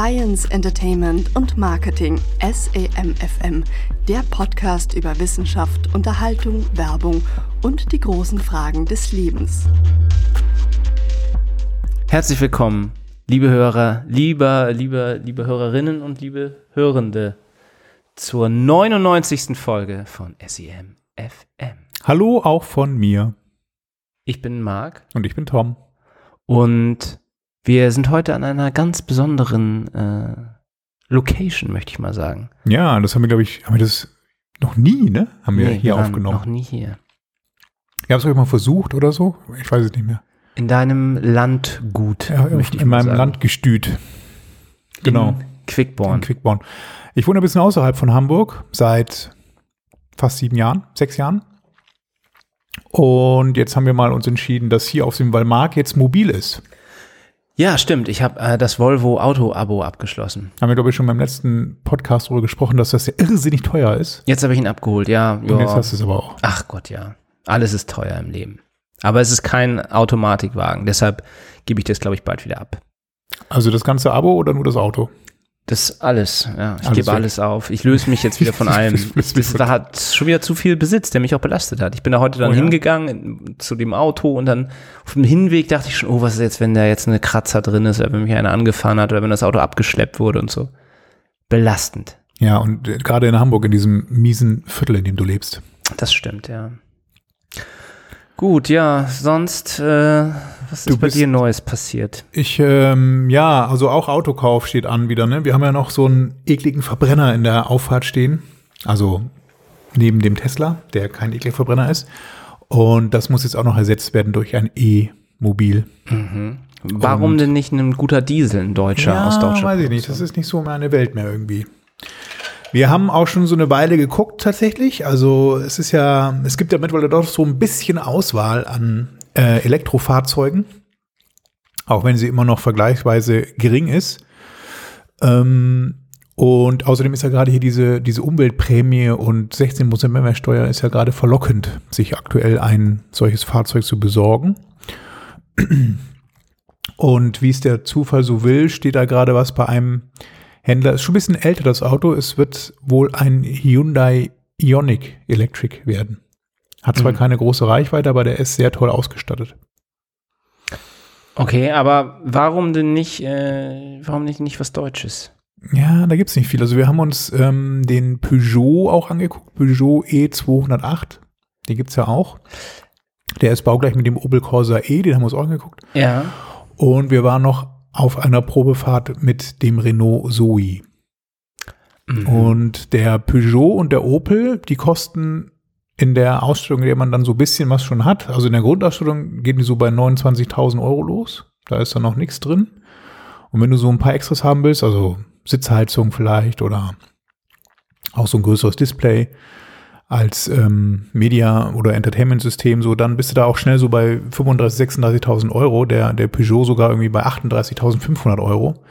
Science, Entertainment und Marketing SEMFM, der Podcast über Wissenschaft, Unterhaltung, Werbung und die großen Fragen des Lebens. Herzlich willkommen, liebe Hörer, lieber, liebe, liebe Hörerinnen und liebe Hörende zur 99. Folge von SEMFM. Hallo auch von mir. Ich bin Marc. Und ich bin Tom. Und wir sind heute an einer ganz besonderen äh, Location, möchte ich mal sagen. Ja, das haben wir, glaube ich, haben wir das noch nie, ne? Haben wir Nee, hier waren aufgenommen. Noch nie hier. Ihr habt es euch mal versucht oder so? Ich weiß es nicht mehr. In deinem Landgut, Ja, möchte ich in meinem sagen. Landgestüt. Genau. In Quickborn. In Quickborn. Ich wohne ein bisschen außerhalb von Hamburg seit fast sieben Jahren, sechs Jahren. Und jetzt haben wir mal uns entschieden, dass hier auf dem Walmark jetzt mobil ist. Ja, stimmt. Ich habe äh, das Volvo Auto-Abo abgeschlossen. Haben wir, glaube ich, schon beim letzten Podcast darüber gesprochen, dass das ja irrsinnig teuer ist. Jetzt habe ich ihn abgeholt, ja. Und jetzt hast du es aber auch. Ach Gott, ja. Alles ist teuer im Leben. Aber es ist kein Automatikwagen. Deshalb gebe ich das, glaube ich, bald wieder ab. Also das ganze Abo oder nur das Auto? Das alles, ja. Ich Alles gebe weg. alles auf. Ich löse mich jetzt wieder von allem. Das hat schon wieder zu viel Besitz, der mich auch belastet hat. Ich bin da heute dann Oh ja? hingegangen in, zu dem Auto und dann auf dem Hinweg dachte ich schon, oh, was ist jetzt, wenn da jetzt eine Kratzer drin ist oder wenn mich einer angefahren hat oder wenn das Auto abgeschleppt wurde und so. Belastend. Ja, und äh, gerade in Hamburg, in diesem miesen Viertel, in dem du lebst. Das stimmt, ja. Gut, ja, sonst, äh, was Du ist bei bist- dir Neues passiert? Ich, ähm, ja, also auch Autokauf steht an wieder, ne? Wir haben ja noch so einen ekligen Verbrenner in der Auffahrt stehen. Also neben dem Tesla, der kein ekliger Verbrenner ist. Und das muss jetzt auch noch ersetzt werden durch ein E-Mobil. Warum Und- denn nicht ein guter Diesel, ein deutscher aus deutscher weiß ich nicht. Das ist nicht so meine Welt mehr irgendwie. Wir haben auch schon so eine Weile geguckt tatsächlich. Also es ist ja, es gibt ja mittlerweile doch so ein bisschen Auswahl an äh, Elektrofahrzeugen, auch wenn sie immer noch vergleichsweise gering ist. Ähm, und außerdem ist ja gerade hier diese, diese Umweltprämie und 16% Mehrwertsteuer ist ja gerade verlockend, sich aktuell ein solches Fahrzeug zu besorgen. Und wie es der Zufall so will, steht da gerade was bei einem Händler. Ist schon ein bisschen älter das Auto. Es wird wohl ein Hyundai Ioniq Electric werden. Hat zwar Mhm. keine große Reichweite, aber der ist sehr toll ausgestattet. Okay, aber warum denn nicht, äh, warum nicht, nicht was Deutsches? Ja, da gibt's nicht viel. Also wir haben uns ähm, den Peugeot auch angeguckt. Peugeot E208. Den gibt's ja auch. Der ist baugleich mit dem Opel Corsa E. Den haben wir uns auch angeguckt. Ja. Und wir waren noch auf einer Probefahrt mit dem Renault Zoe. Mhm. Und der Peugeot und der Opel, die kosten in der Ausstattung, in der man dann so ein bisschen was schon hat, also in der Grundausstattung gehen die so bei 29.000 Euro los. Da ist dann noch nichts drin. Und wenn du so ein paar Extras haben willst, also Sitzheizung vielleicht oder auch so ein größeres Display als ähm, Media- oder Entertainment-System, so dann bist du da auch schnell so bei 35.000, 36.000 Euro. Der, der Peugeot sogar irgendwie bei 38.500 Euro.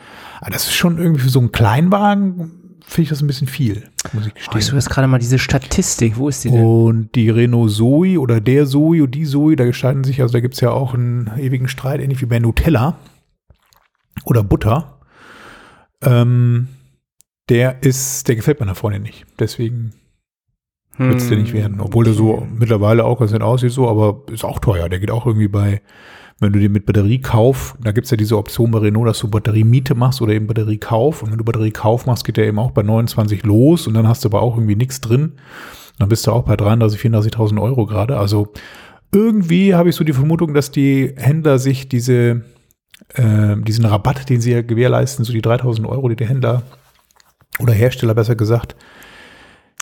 Aber das ist schon irgendwie für so einen Kleinwagen, finde ich das ein bisschen viel, muss ich Oh, gestehen. suche jetzt gerade mal diese Statistik. Wo ist die denn? Und die Renault Zoe oder der Zoe und die Zoe, da gestalten sich, also da gibt es ja auch einen ewigen Streit, ähnlich wie bei Nutella oder Butter. Ähm, der ist, der gefällt meiner Freundin nicht. Deswegen wird es der nicht werden. Obwohl der so mittlerweile auch ganz nett aussieht, so, aber ist auch teuer. Der geht auch irgendwie bei, wenn du den mit Batteriekauf, da gibt es ja diese Option bei Renault, dass du Batteriemiete machst oder eben Batteriekauf. Und wenn du Batteriekauf machst, geht der eben auch bei 29 los und dann hast du aber auch irgendwie nichts drin. Dann bist du auch bei 33.000, 34.000 Euro gerade. Also irgendwie habe ich so die Vermutung, dass die Händler sich diese, äh, diesen Rabatt, den sie ja gewährleisten, so die 3.000 Euro, die der Händler oder Hersteller besser gesagt,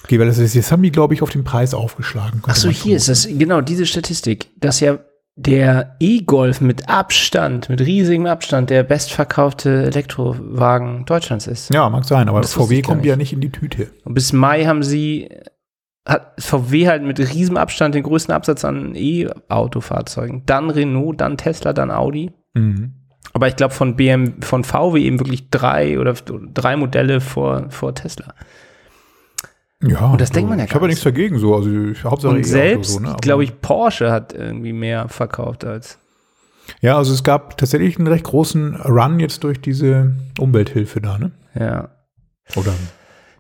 gewährleistet ist. Jetzt haben die, glaube ich, auf den Preis aufgeschlagen. Ach so, hier ist es, genau, diese Statistik, dass ja der E-Golf mit Abstand, mit riesigem Abstand der bestverkaufte Elektrowagen Deutschlands ist. Ja, mag sein, aber Das VW kommt ja nicht. nicht in die Tüte. Und bis Mai haben sie, hat VW halt mit riesigem Abstand den größten Absatz an E-Autofahrzeugen. Dann Renault, dann Tesla, dann Audi. Mhm. Aber ich glaube von BM, von VW eben wirklich drei oder drei Modelle vor, vor Tesla. Ja, Und das denkt man ja Ich gar habe ja nicht nichts dagegen so. Also ich, Hauptsache Und selbst, so, ne? Glaube ich, Porsche hat irgendwie mehr verkauft als. Ja, also es gab tatsächlich einen recht großen Run jetzt durch diese Umwelthilfe da, ne? Ja. Oder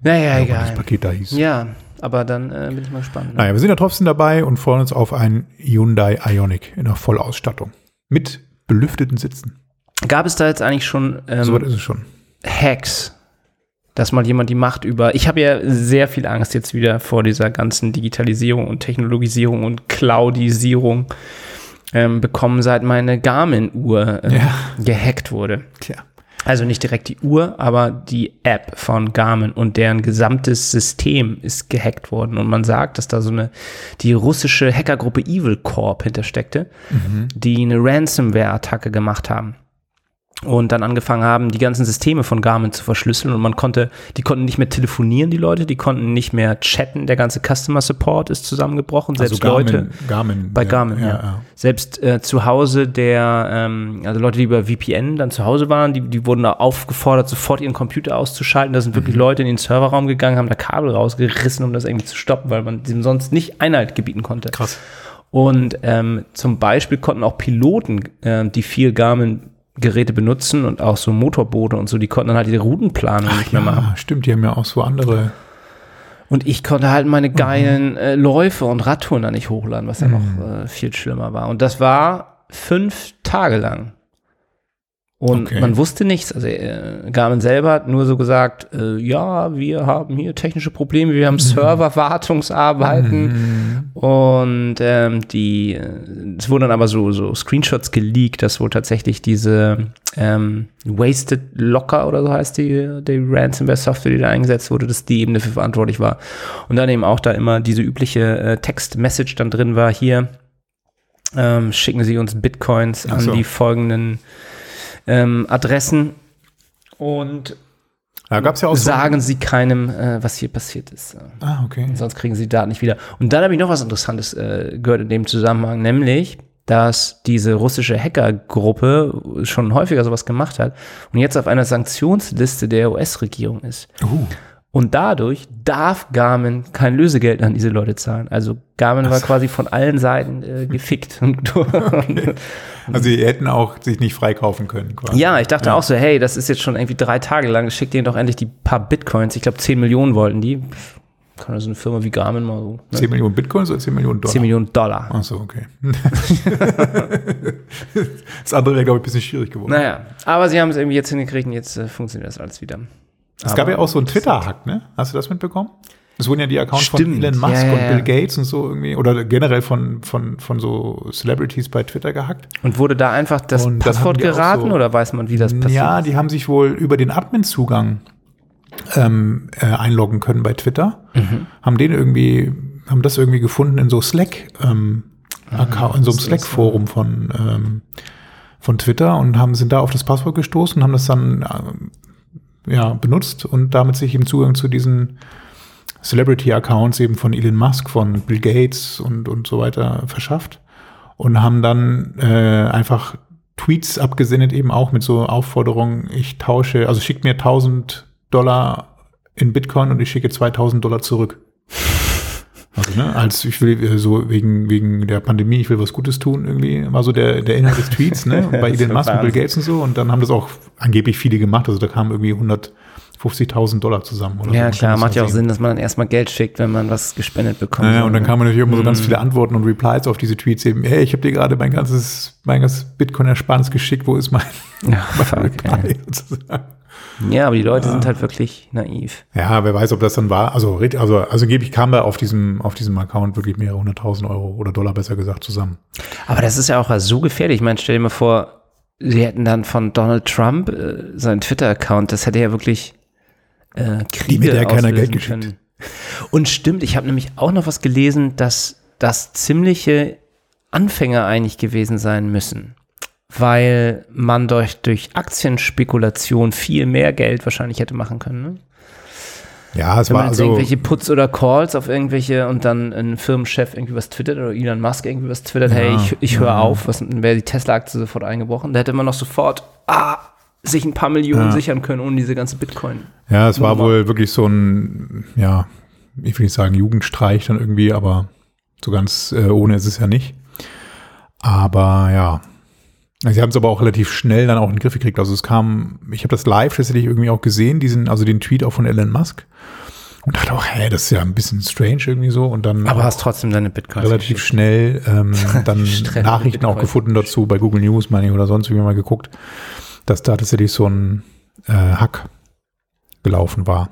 Naja, wie egal. das Paket da hieß. Ja, aber dann äh, bin ich mal gespannt. Ne? Naja, wir sind ja trotzdem dabei und freuen uns auf ein Hyundai Ioniq in der Vollausstattung. Mit belüfteten Sitzen. Gab es da jetzt eigentlich schon ähm, Soweit ist es schon. Hacks, dass mal jemand die Macht über. Ich habe ja sehr viel Angst jetzt wieder vor dieser ganzen Digitalisierung und Technologisierung und Cloudisierung ähm, bekommen, seit meine Garmin-Uhr ähm, Ja. gehackt wurde. Tja. Also nicht direkt die Uhr, aber die App von Garmin und deren gesamtes System ist gehackt worden. Und man sagt, dass da so eine, die russische Hackergruppe Evil Corp hintersteckte, die eine Ransomware-Attacke gemacht haben. Und dann angefangen haben, die ganzen Systeme von Garmin zu verschlüsseln und man konnte, die konnten nicht mehr telefonieren, die Leute, die konnten nicht mehr chatten, der ganze Customer Support ist zusammengebrochen, selbst Leute. Also Garmin. Bei ja, Garmin, ja. Selbst äh, zu Hause der, ähm, also Leute, die über VPN dann zu Hause waren, die, die wurden da aufgefordert, sofort ihren Computer auszuschalten. Da sind wirklich Mhm. Leute in den Serverraum gegangen, haben da Kabel rausgerissen, um das irgendwie zu stoppen, weil man dem sonst nicht Einhalt gebieten konnte. Krass. Und ähm, zum Beispiel konnten auch Piloten, ähm, die viel Garmin-Geräte benutzen und auch so Motorboote und so, die konnten dann halt die Routenplanung nicht mehr machen. Ja, stimmt, die haben ja auch so andere. Und ich konnte halt meine geilen Mhm. äh, Läufe und Radtouren da nicht hochladen, was ja noch äh, viel schlimmer war. Und das war fünf Tage lang. Und Okay. man wusste nichts. Also äh, Garmin selber hat nur so gesagt, äh, ja, wir haben hier technische Probleme, wir Mhm. haben Serverwartungsarbeiten. Und ähm, die, äh, es wurden dann aber so, so Screenshots geleakt, dass wohl tatsächlich diese ähm, Wasted Locker oder so heißt die, die Ransomware-Software, die da eingesetzt wurde, dass die eben dafür verantwortlich war. Und dann eben auch da immer diese übliche äh, Text-Message dann drin war, hier ähm, schicken Sie uns Bitcoins Ach an so. die folgenden ähm, Adressen und es ja auch so. sagen Sie keinem, äh, was hier passiert ist. Ah, okay. Sonst kriegen sie die Daten nicht wieder. Und dann habe ich noch was Interessantes äh, gehört in dem Zusammenhang, nämlich, dass diese russische Hackergruppe schon häufiger sowas gemacht hat und jetzt auf einer Sanktionsliste der US-Regierung ist. Uh, Und dadurch darf Garmin kein Lösegeld an diese Leute zahlen. Also Garmin war quasi von allen Seiten äh, gefickt. also die hätten auch sich nicht freikaufen können. Quasi. ja, ich dachte auch so, hey, das ist jetzt schon irgendwie drei Tage lang, schickt denen doch endlich die paar Bitcoins. Ich glaube, 10 Millionen wollten die. Kann ja so eine Firma wie Garmin mal so. Ne? 10 Millionen Bitcoins oder 10 Millionen Dollar? 10 Millionen Dollar. Ach so, okay. das andere wäre, glaube ich, ein bisschen schwierig geworden. Naja, aber sie haben es irgendwie jetzt hingekriegt und jetzt äh, funktioniert das alles wieder. es gab ja auch so einen Twitter-Hack, ne? Hast du das mitbekommen? Es wurden ja die Accounts Stimmt, von Elon Musk ja, und. Bill Gates und so irgendwie, oder generell von, von, von so Celebrities bei Twitter gehackt. Und wurde da einfach das Und Passwort geraten so- oder weiß man, wie das passiert? Ja, die haben sich wohl über den Admin-Zugang ähm, äh, einloggen können bei Twitter. Mhm. Haben den irgendwie, haben das irgendwie gefunden in so Slack, ähm, Account, in so einem Slack-Forum von, ähm, von Twitter und haben, sind da auf das Passwort gestoßen, haben das dann ähm, ja, benutzt und damit sich eben Zugang zu diesen Celebrity-Accounts eben von Elon Musk, von Bill Gates und, und so weiter verschafft und haben dann äh, einfach Tweets abgesendet, eben auch mit so Aufforderungen, ich tausche, also schickt mir 1000 Dollar in Bitcoin und ich schicke 2000 Dollar zurück. Also, ne, als ich will äh, so wegen, wegen der Pandemie, ich will was Gutes tun, irgendwie, war so der, der Inhalt des Tweets, ne, bei Elon Musk und Bill. Gates und so, und dann haben das auch angeblich viele gemacht, also da kamen irgendwie 150.000 Dollar zusammen. Oder Ja, so. klar, macht ja auch Sinn, dass man dann erstmal Geld schickt, wenn man was gespendet bekommt. ja, und dann kamen natürlich immer so Mhm. ganz viele Antworten und Replies auf diese Tweets eben, hey, ich habe dir gerade mein ganzes, mein ganzes Bitcoin-Ersparnis geschickt, wo ist mein, Ja, mein Reply sozusagen. ja, aber die Leute sind halt wirklich naiv. Ja, wer weiß, ob das dann war. Also, also, also angeblich kam da auf diesem, auf diesem Account wirklich mehrere hunderttausend Euro oder Dollar besser gesagt zusammen. Aber das ist ja auch so gefährlich. Ich meine, stell dir mal vor, sie hätten dann von Donald Trump äh, seinen Twitter-Account, das hätte ja wirklich äh, Kriege hätte ja keiner auslösen Geld geschickt. Und stimmt, ich habe nämlich auch noch was gelesen, dass das ziemliche Anfänger eigentlich gewesen sein müssen. Weil man durch, durch Aktienspekulation viel mehr Geld wahrscheinlich hätte machen können. Ne? Ja, es Wenn war man jetzt also, irgendwelche Puts oder Calls auf irgendwelche und dann ein Firmenchef irgendwie was twittert oder Elon Musk irgendwie was twittert, hey, ich, ich höre auf, was dann wäre die Tesla-Aktie sofort eingebrochen. Da hätte man noch sofort ah, sich ein paar Millionen Ja. sichern können ohne diese ganze Bitcoin. ja, es war wohl wirklich so ein, ja, ich will nicht sagen Jugendstreich dann irgendwie, aber so ganz äh, ohne ist es ja nicht. Aber ja, Sie haben es aber auch relativ schnell dann auch in den Griff gekriegt. Also es kam, ich habe das live tatsächlich irgendwie auch gesehen, diesen, also den Tweet auch von Elon Musk. Und dachte auch, hä, das ist ja ein bisschen strange irgendwie so. Und dann Aber hast trotzdem deine Bitcoins. relativ geschickt. schnell ähm, dann Nachrichten auch gefunden dazu bei Google News, meine ich, oder sonst wie mal geguckt, dass da tatsächlich so ein äh, Hack gelaufen war.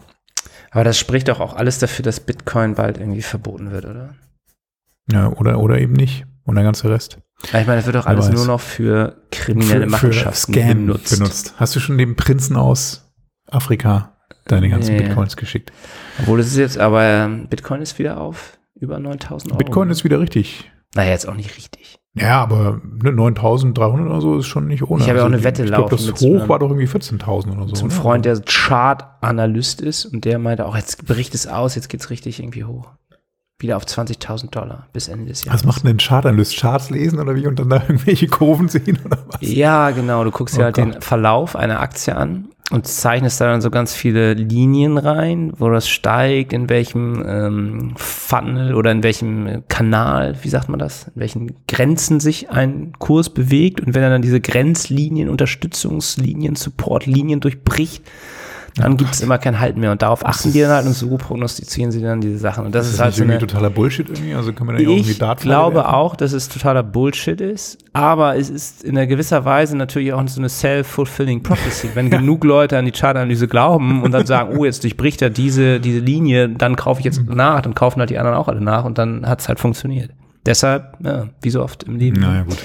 Aber das spricht doch auch alles dafür, dass Bitcoin bald irgendwie verboten wird, oder? Ja, oder, oder eben nicht. Und der ganze Rest. Ja, ich meine, es wird doch alles nur noch für kriminelle Machenschaften Scam benutzt. benutzt. Hast du schon dem Prinzen aus Afrika deine ganzen Nee. Bitcoins geschickt? Obwohl es ist jetzt, aber ähm, Bitcoin ist wieder auf über 9000 Euro. Bitcoin ist wieder richtig. Naja, jetzt auch nicht richtig. Ja, aber ne, 9300 oder so ist schon nicht ohne. Also Ich habe ja auch eine Wette Ich glaube, laufen das mit so Hoch war doch irgendwie 14.000 oder so. Zum ne? Freund, der Chart-Analyst ist und der meinte auch, jetzt bricht es aus, jetzt geht's richtig irgendwie hoch. Wieder auf 20.000 Dollar bis Ende des Jahres. Was macht denn ein Chartanalyst? Charts lesen oder wie und dann da irgendwelche Kurven sehen oder was? Ja, genau. Du guckst dir Oh halt Gott. den Verlauf einer Aktie an und zeichnest da dann so ganz viele Linien rein, wo das steigt, in welchem ähm, Funnel oder in welchem Kanal, wie sagt man das, in welchen Grenzen sich ein Kurs bewegt. Und wenn er dann diese Grenzlinien, Unterstützungslinien, Supportlinien durchbricht, dann gibt es immer kein Halt mehr. Und darauf achten die dann halt und so prognostizieren sie dann diese Sachen. Und das, Das ist ist halt so irgendwie eine, totaler Bullshit irgendwie? Also kann man da irgendwie ich Dartpfeile glaube werfen? auch, dass es totaler Bullshit ist, aber es ist in einer gewisser Weise natürlich auch so eine self-fulfilling prophecy. Wenn genug Leute an die Chartanalyse glauben und dann sagen, oh, jetzt durchbricht er diese, diese Linie, dann kaufe ich jetzt Mhm. nach, dann kaufen halt die anderen auch alle nach und dann hat es halt funktioniert. Deshalb, ja, wie so oft im Leben, Naja, gut.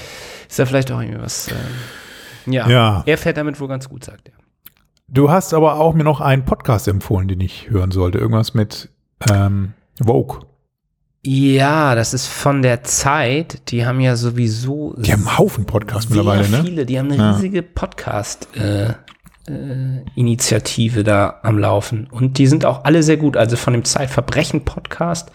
ist da vielleicht auch irgendwie was. Ähm, ja. Ja. er fährt damit wohl ganz gut, sagt er. Du hast aber auch mir noch einen Podcast empfohlen, den ich hören sollte. Irgendwas mit ähm, Vogue. Ja, das ist von der Zeit. Die haben ja sowieso Die haben einen Haufen Podcasts mittlerweile, ne? viele. Die haben eine Ja. riesige Podcast-Initiative da am Laufen. Und die sind auch alle sehr gut. Also von dem Zeitverbrechen-Podcast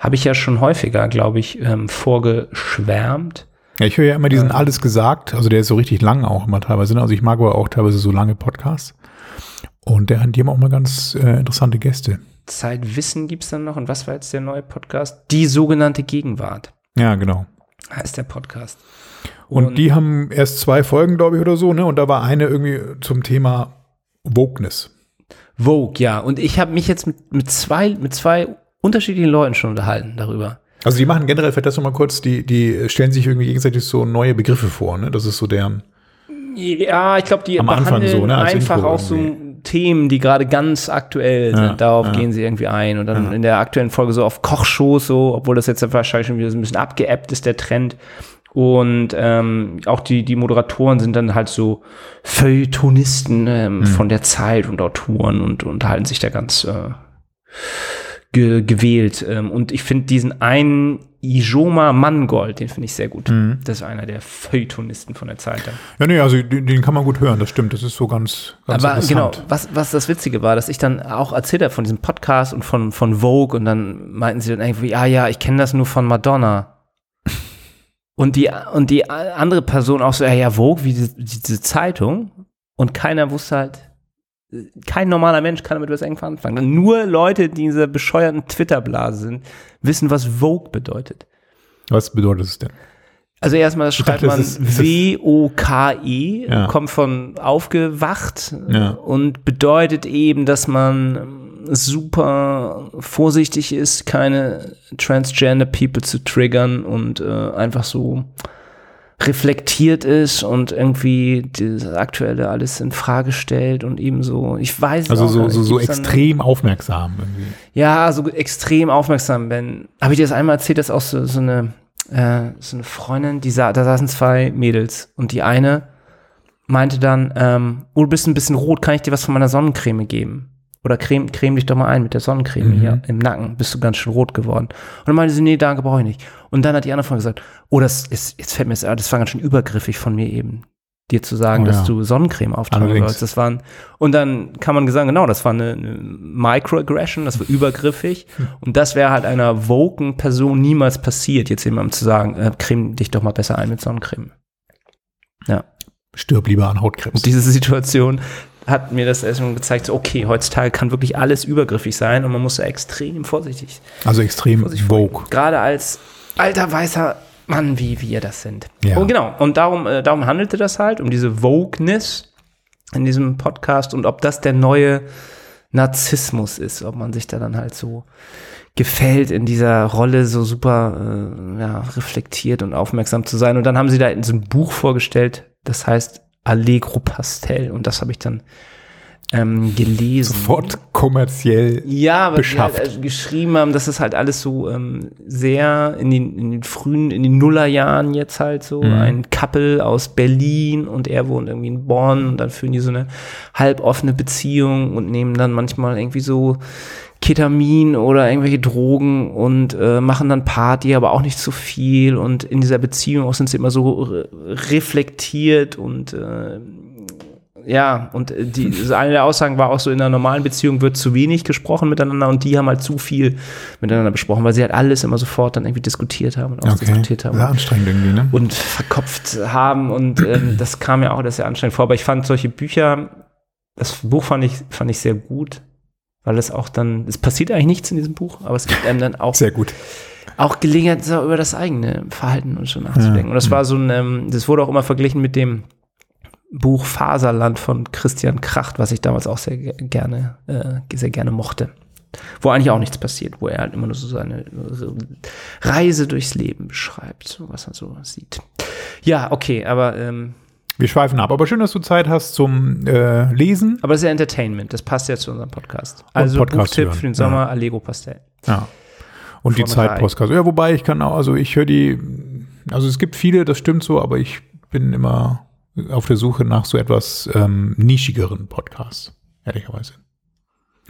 habe ich ja schon häufiger, glaube ich, ähm, vorgeschwärmt. Ja, ich höre ja immer diesen Alles gesagt. Also der ist so richtig lang auch immer teilweise. ne? Also ich mag aber auch teilweise so lange Podcasts. Und der, die haben auch mal ganz äh, interessante Gäste. Zeitwissen gibt es dann noch. Und was war jetzt der neue Podcast? Die sogenannte Gegenwart Ja, genau. heißt der Podcast. Und, die haben erst zwei Folgen, glaube ich, oder so, ne? Und da war eine irgendwie zum Thema Wokeness. Vogue, ja. Und ich habe mich jetzt mit, mit, zwei, mit zwei unterschiedlichen Leuten schon unterhalten darüber. Also die machen generell, vielleicht das nochmal kurz, die, die stellen sich irgendwie gegenseitig so neue Begriffe vor, ne? Das ist so deren. Ja, ich glaube, die Am Anfang so, ne, einfach auch so Themen, die gerade ganz aktuell Ja, sind. Darauf ja. gehen sie irgendwie ein. Und dann in der aktuellen Folge so auf Kochshows, so, obwohl das jetzt wahrscheinlich schon wieder so ein bisschen abgeebbt ist, der Trend. Und ähm, auch die, die Moderatoren sind dann halt so Feuilletonisten ähm, Mhm. von der Zeit und Autoren und unterhalten sich da ganz äh, ge gewählt. Ähm, und ich finde diesen einen Ijoma Mangold, den finde ich sehr gut. Mhm. Das ist einer der Feuilletonisten von der Zeit. Ja, nee, also den, den kann man gut hören, das stimmt. Das ist so ganz, ganz Aber genau, was, was das Witzige war, dass ich dann auch erzählt habe von diesem Podcast und von, von Vogue und dann meinten sie dann irgendwie, ah ja, ich kenne das nur von Madonna. Und die, und die andere Person auch so, ja, ja, Vogue, wie diese, diese Zeitung. Und keiner wusste halt, kein normaler Mensch kann damit was irgendwas anfangen. Nur Leute, die in dieser bescheuerten Twitter-Blase sind, wissen, was Vogue bedeutet. Was bedeutet es denn? Also erstmal schreibt dachte, man W-O-K-E, Ja. kommt von aufgewacht Ja. und bedeutet eben, dass man super vorsichtig ist, keine transgender People zu triggern und äh, einfach so reflektiert ist und irgendwie das aktuelle alles in Frage stellt und eben so, ich weiß Also auch so, so, so Gibt's dann- extrem aufmerksam irgendwie. ja, so extrem aufmerksam bin. Habe ich dir das einmal erzählt, dass auch so, so eine äh, so eine Freundin, die sa da saßen zwei Mädels und die eine meinte dann, ähm, oh, du bist ein bisschen rot, kann ich dir was von meiner Sonnencreme geben? Oder creme, creme dich doch mal ein mit der Sonnencreme Mhm. hier im Nacken, bist du ganz schön rot geworden. Und dann meinte sie, nee, danke, brauche ich nicht. Und dann hat die andere Freundin gesagt, oh, das ist, jetzt fällt mir das, das war ganz schön übergriffig von mir eben, dir zu sagen, Oh, dass ja. du Sonnencreme auftragen Allerdings. sollst. Das waren, und dann kann man sagen, genau, das war eine, eine Microaggression, das war übergriffig. Und das wäre halt einer woken Person niemals passiert, jetzt jemandem zu sagen, äh, creme dich doch mal besser ein mit Sonnencreme. Ja. Stirb lieber an Hautkrebs. Und diese Situation hat mir das erstmal gezeigt, so, okay, heutzutage kann wirklich alles übergriffig sein und man muss da extrem vorsichtig Also extrem Vorsicht vor ihm. Vogue. Gerade als alter weißer Mann, wie wir das sind. Ja. Und genau, und darum, äh, darum handelte das halt, um diese Wokeness in diesem Podcast und ob das der neue Narzissmus ist, ob man sich da dann halt so gefällt, in dieser Rolle so super äh, ja, reflektiert und aufmerksam zu sein. Und dann haben sie da in so ein Buch vorgestellt, das heißt Allegro Pastel. Und das habe ich dann ähm, gelesen. Sofort kommerziell. Ja, aber beschafft. die halt, äh, geschrieben haben, dass es halt alles so ähm, sehr in den, in den frühen, in den Nullerjahren jetzt halt so Mhm. ein Couple aus Berlin und er wohnt irgendwie in Bonn und dann führen die so eine halboffene Beziehung und nehmen dann manchmal irgendwie so Ketamin oder irgendwelche Drogen und äh, machen dann Party, aber auch nicht zu viel und in dieser Beziehung auch sind sie immer so re reflektiert und äh, ja, und äh, die, also eine der Aussagen war auch so, in einer normalen Beziehung wird zu wenig gesprochen miteinander und die haben halt zu viel miteinander besprochen, weil sie halt alles immer sofort dann irgendwie diskutiert haben und Okay. ausdiskutiert haben Sehr anstrengend irgendwie, ne? und verkopft haben und ähm, das kam mir auch das sehr anstrengend vor, aber ich fand solche Bücher, das Buch fand ich, fand ich sehr gut, weil es auch dann, es passiert eigentlich nichts in diesem Buch, aber es gibt einem dann auch Sehr gut. auch Gelegenheit, so über das eigene Verhalten und schon nachzudenken. Und das war so ein, ähm, das wurde auch immer verglichen mit dem Buch Faserland von Christian Kracht, was ich damals auch sehr ge- gerne, äh, sehr gerne mochte. Wo eigentlich auch nichts passiert, wo er halt immer nur so seine Reise durchs Leben beschreibt, so was er so sieht. Ja, okay, aber, ähm, Wir schweifen ab. Aber schön, dass du Zeit hast zum äh, Lesen. aber das ist ja Entertainment, das passt ja zu unserem Podcast. Also Podcast Buchtipp hören, für den Sommer, Allego Pastel. Ja. Und die Zeit. Podcast. Ja, wobei ich kann auch, also ich höre die, also es gibt viele, das stimmt so, aber ich bin immer auf der Suche nach so etwas ähm, nischigeren Podcasts, ehrlicherweise.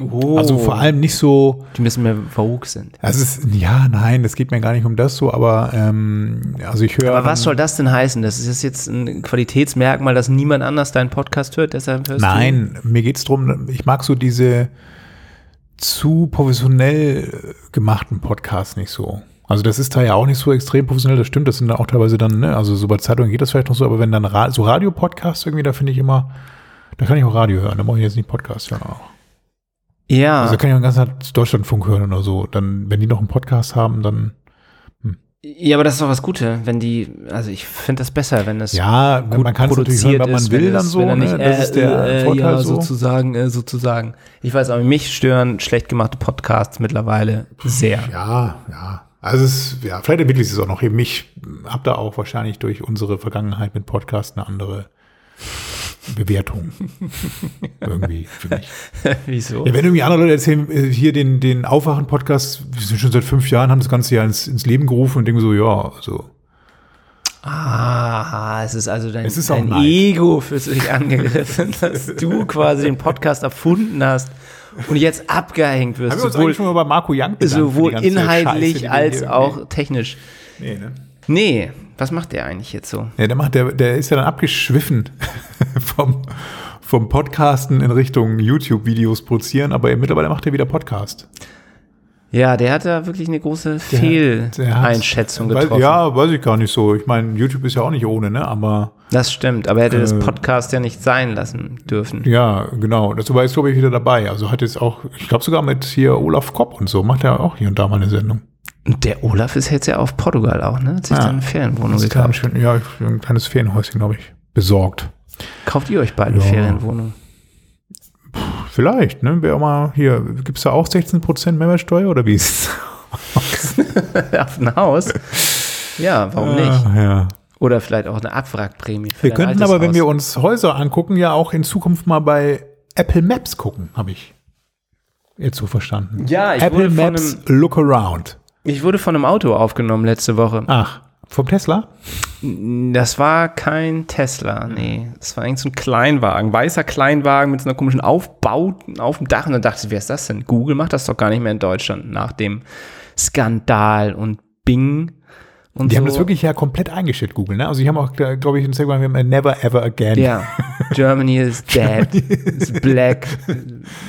Oh, Also vor allem nicht so, die müssen mehr Vogue sind. also es ja, nein, es geht mir gar nicht um das so, aber ähm, also ich höre. Aber was soll das denn heißen? Das ist jetzt ein Qualitätsmerkmal, dass niemand anders deinen Podcast hört, deshalb hörst Nein, mir geht's drum. ich mag so diese zu professionell gemachten Podcasts nicht so. Also das ist da ja auch nicht so extrem professionell, das stimmt, das sind da auch teilweise dann, ne, also so bei Zeitungen geht das vielleicht noch so, aber wenn dann Ra so Radio-Podcasts irgendwie, da finde ich immer, da kann ich auch Radio hören, da brauche ich jetzt nicht Podcast hören auch. Ja, Also kann ich auch den ganzen Tag Deutschlandfunk hören oder so. Dann, wenn die noch einen Podcast haben, dann ja, aber das ist doch was Gute, wenn die, also ich finde das besser, wenn es ja, gut man kann es natürlich hören, wann man ist, will wenn dann es- so, wenn ne? nicht, das äh, ist der äh, Vorteil ja, so. sozusagen, äh, sozusagen. Ich weiß aber, mich stören schlecht gemachte Podcasts mittlerweile sehr. Ja, ja. Also es ist, ja, vielleicht entwickelt es sich auch noch eben. Ich habe da auch wahrscheinlich durch unsere Vergangenheit mit Podcast eine andere Bewertung. irgendwie für mich. Wieso? Ja, wenn irgendwie andere Leute erzählen, äh, hier den, den Aufwachen-Podcast, wir sind schon seit fünf Jahren, haben das ganze Jahr ins, ins Leben gerufen und denken so, ja, so. Ah, es ist also dein, ist dein. Ego für sich angegriffen, dass du quasi den Podcast erfunden hast und jetzt abgehängt wirst. Haben wir uns sowohl schon mal bei Marco Young bedankt sowohl Scheiße, inhaltlich wir als auch irgendwie- technisch. Nee, ne? Nee, was macht der eigentlich jetzt so? Ja, der macht, der, der ist ja dann abgeschwiffen vom, vom Podcasten in Richtung YouTube-Videos produzieren, aber mittlerweile macht er wieder Podcast. Ja, der hat da wirklich eine große Fehleinschätzung getroffen. Ja, weiß ich gar nicht so. Ich meine, YouTube ist ja auch nicht ohne, ne? Aber Das stimmt, aber er hätte das Äh, Podcast ja nicht sein lassen dürfen. ja, genau. Das war jetzt, glaube ich, wieder dabei. Also hat jetzt auch, ich glaube sogar mit hier Olaf Kopp und so, macht er auch hier und da mal eine Sendung. Der Olaf ist jetzt ja auf Portugal auch, ne? Hat sich Ja. dann eine Ferienwohnung gekauft. schön, ja, ein kleines Ferienhäuschen, glaube ich, besorgt. Kauft ihr euch beide Ja. Ferienwohnung? Vielleicht, ne? Wäre auch mal hier, gibt es da auch 16% Mehrwertsteuer oder wie ist auf ein Haus? Ja, warum nicht? Ja, ja. Oder vielleicht auch eine Abwrackprämie. für Wir dein könnten altes aber, wenn Haus. wir uns Häuser angucken, ja auch in Zukunft mal bei Apple Maps gucken, habe ich jetzt so verstanden. Ja, ich Apple wurde, von Maps einem, Look Around. Ich wurde von einem Auto aufgenommen letzte Woche. Ach, vom Tesla? Das war kein Tesla, nee. Das war eigentlich so ein Kleinwagen, weißer Kleinwagen mit so einer komischen Aufbauten auf dem Dach. Und dann dachte ich, wer ist das denn? Google macht das doch gar nicht mehr in Deutschland nach dem Skandal und Bing und Die so. haben das wirklich ja komplett eingestellt, Google. Ne? Also die haben auch, glaube ich, in Instagram wir haben ein Never Ever Again. Ja, Germany is dead, is black,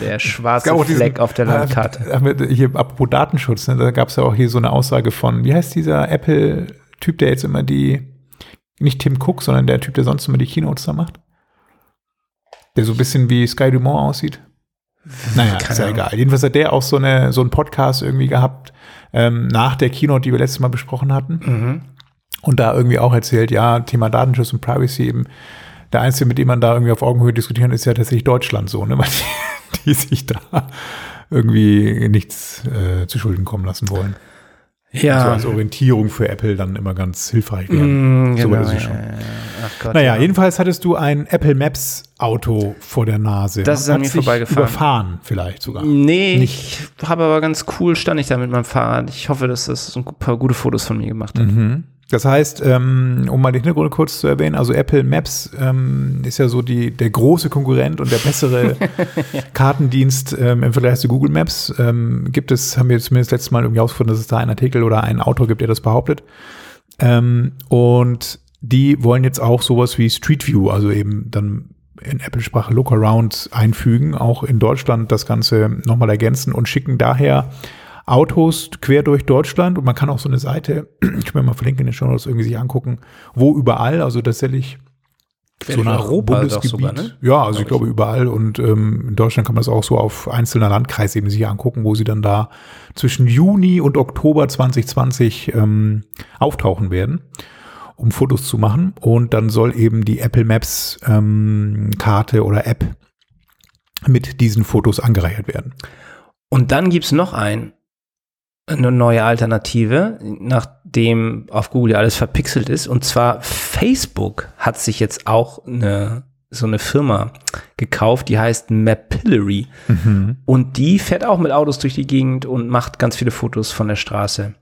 der schwarze auch diesen- Fleck auf der Landkarte. Äh, mit- Hier, apropos Datenschutz, ne, da gab es ja auch hier so eine Aussage von, wie heißt dieser Apple-Typ, der jetzt immer die, nicht Tim Cook, sondern der Typ, der sonst immer die Keynotes da macht? Der so ein bisschen wie Sky Dumont aussieht? Naja, Keine ist ja egal. Jedenfalls hat der auch so, eine, so einen Podcast irgendwie gehabt, ähm, nach der Keynote, die wir letztes Mal besprochen hatten. Mhm. und da irgendwie auch erzählt, ja, Thema Datenschutz und Privacy eben. Der Einzige, mit dem man da irgendwie auf Augenhöhe diskutieren, ist ja tatsächlich Deutschland so, ne? Weil die, die sich da irgendwie nichts äh, zu Schulden kommen lassen wollen. Ja. So als Orientierung für Apple dann immer ganz hilfreich werden. Mm, so genau, ist es ja, schon. ja, ja. Gott, Naja, ja. jedenfalls hattest du ein Apple Maps Auto vor der Nase. Das ist an mir vorbeigefahren. Überfahren vielleicht sogar. Nee, Nicht. ich habe aber ganz cool, stand ich da mit meinem Fahrrad. Ich hoffe, dass das ein paar gute Fotos von mir gemacht hat. Mhm. Das heißt, ähm, um mal den Hintergrund kurz zu erwähnen, also Apple Maps ähm, ist ja so die, der große Konkurrent und der bessere Kartendienst ähm, im Vergleich zu Google Maps. Gibt es, haben wir zumindest letztes Mal irgendwie ausgefunden, dass es da einen Artikel oder einen Autor gibt, der das behauptet. Und die wollen jetzt auch sowas wie Street View, also eben dann in Apple-Sprache Lookaround einfügen, auch in Deutschland das Ganze nochmal ergänzen und schicken daher Autos quer durch Deutschland. Und man kann auch so eine Seite, ich will mal verlinken in den Show Notes, irgendwie sich angucken, wo überall, also tatsächlich Quer durch Europa doch sogar, ne? Ja, also ich Glaub glaube überall. Und ähm, in Deutschland kann man das auch so auf einzelner Landkreisebene sich angucken, wo sie dann da zwischen Juni und Oktober 2020 ähm, auftauchen werden, um Fotos zu machen und dann soll eben die Apple Maps ähm, Karte oder App mit diesen Fotos angereichert werden. Und dann gibt's noch ein, eine neue Alternative, nachdem auf Google ja alles verpixelt ist. Und zwar Facebook hat sich jetzt auch eine, so eine Firma gekauft, die heißt Mapillary. Und die fährt auch mit Autos durch die Gegend und macht ganz viele Fotos von der Straße.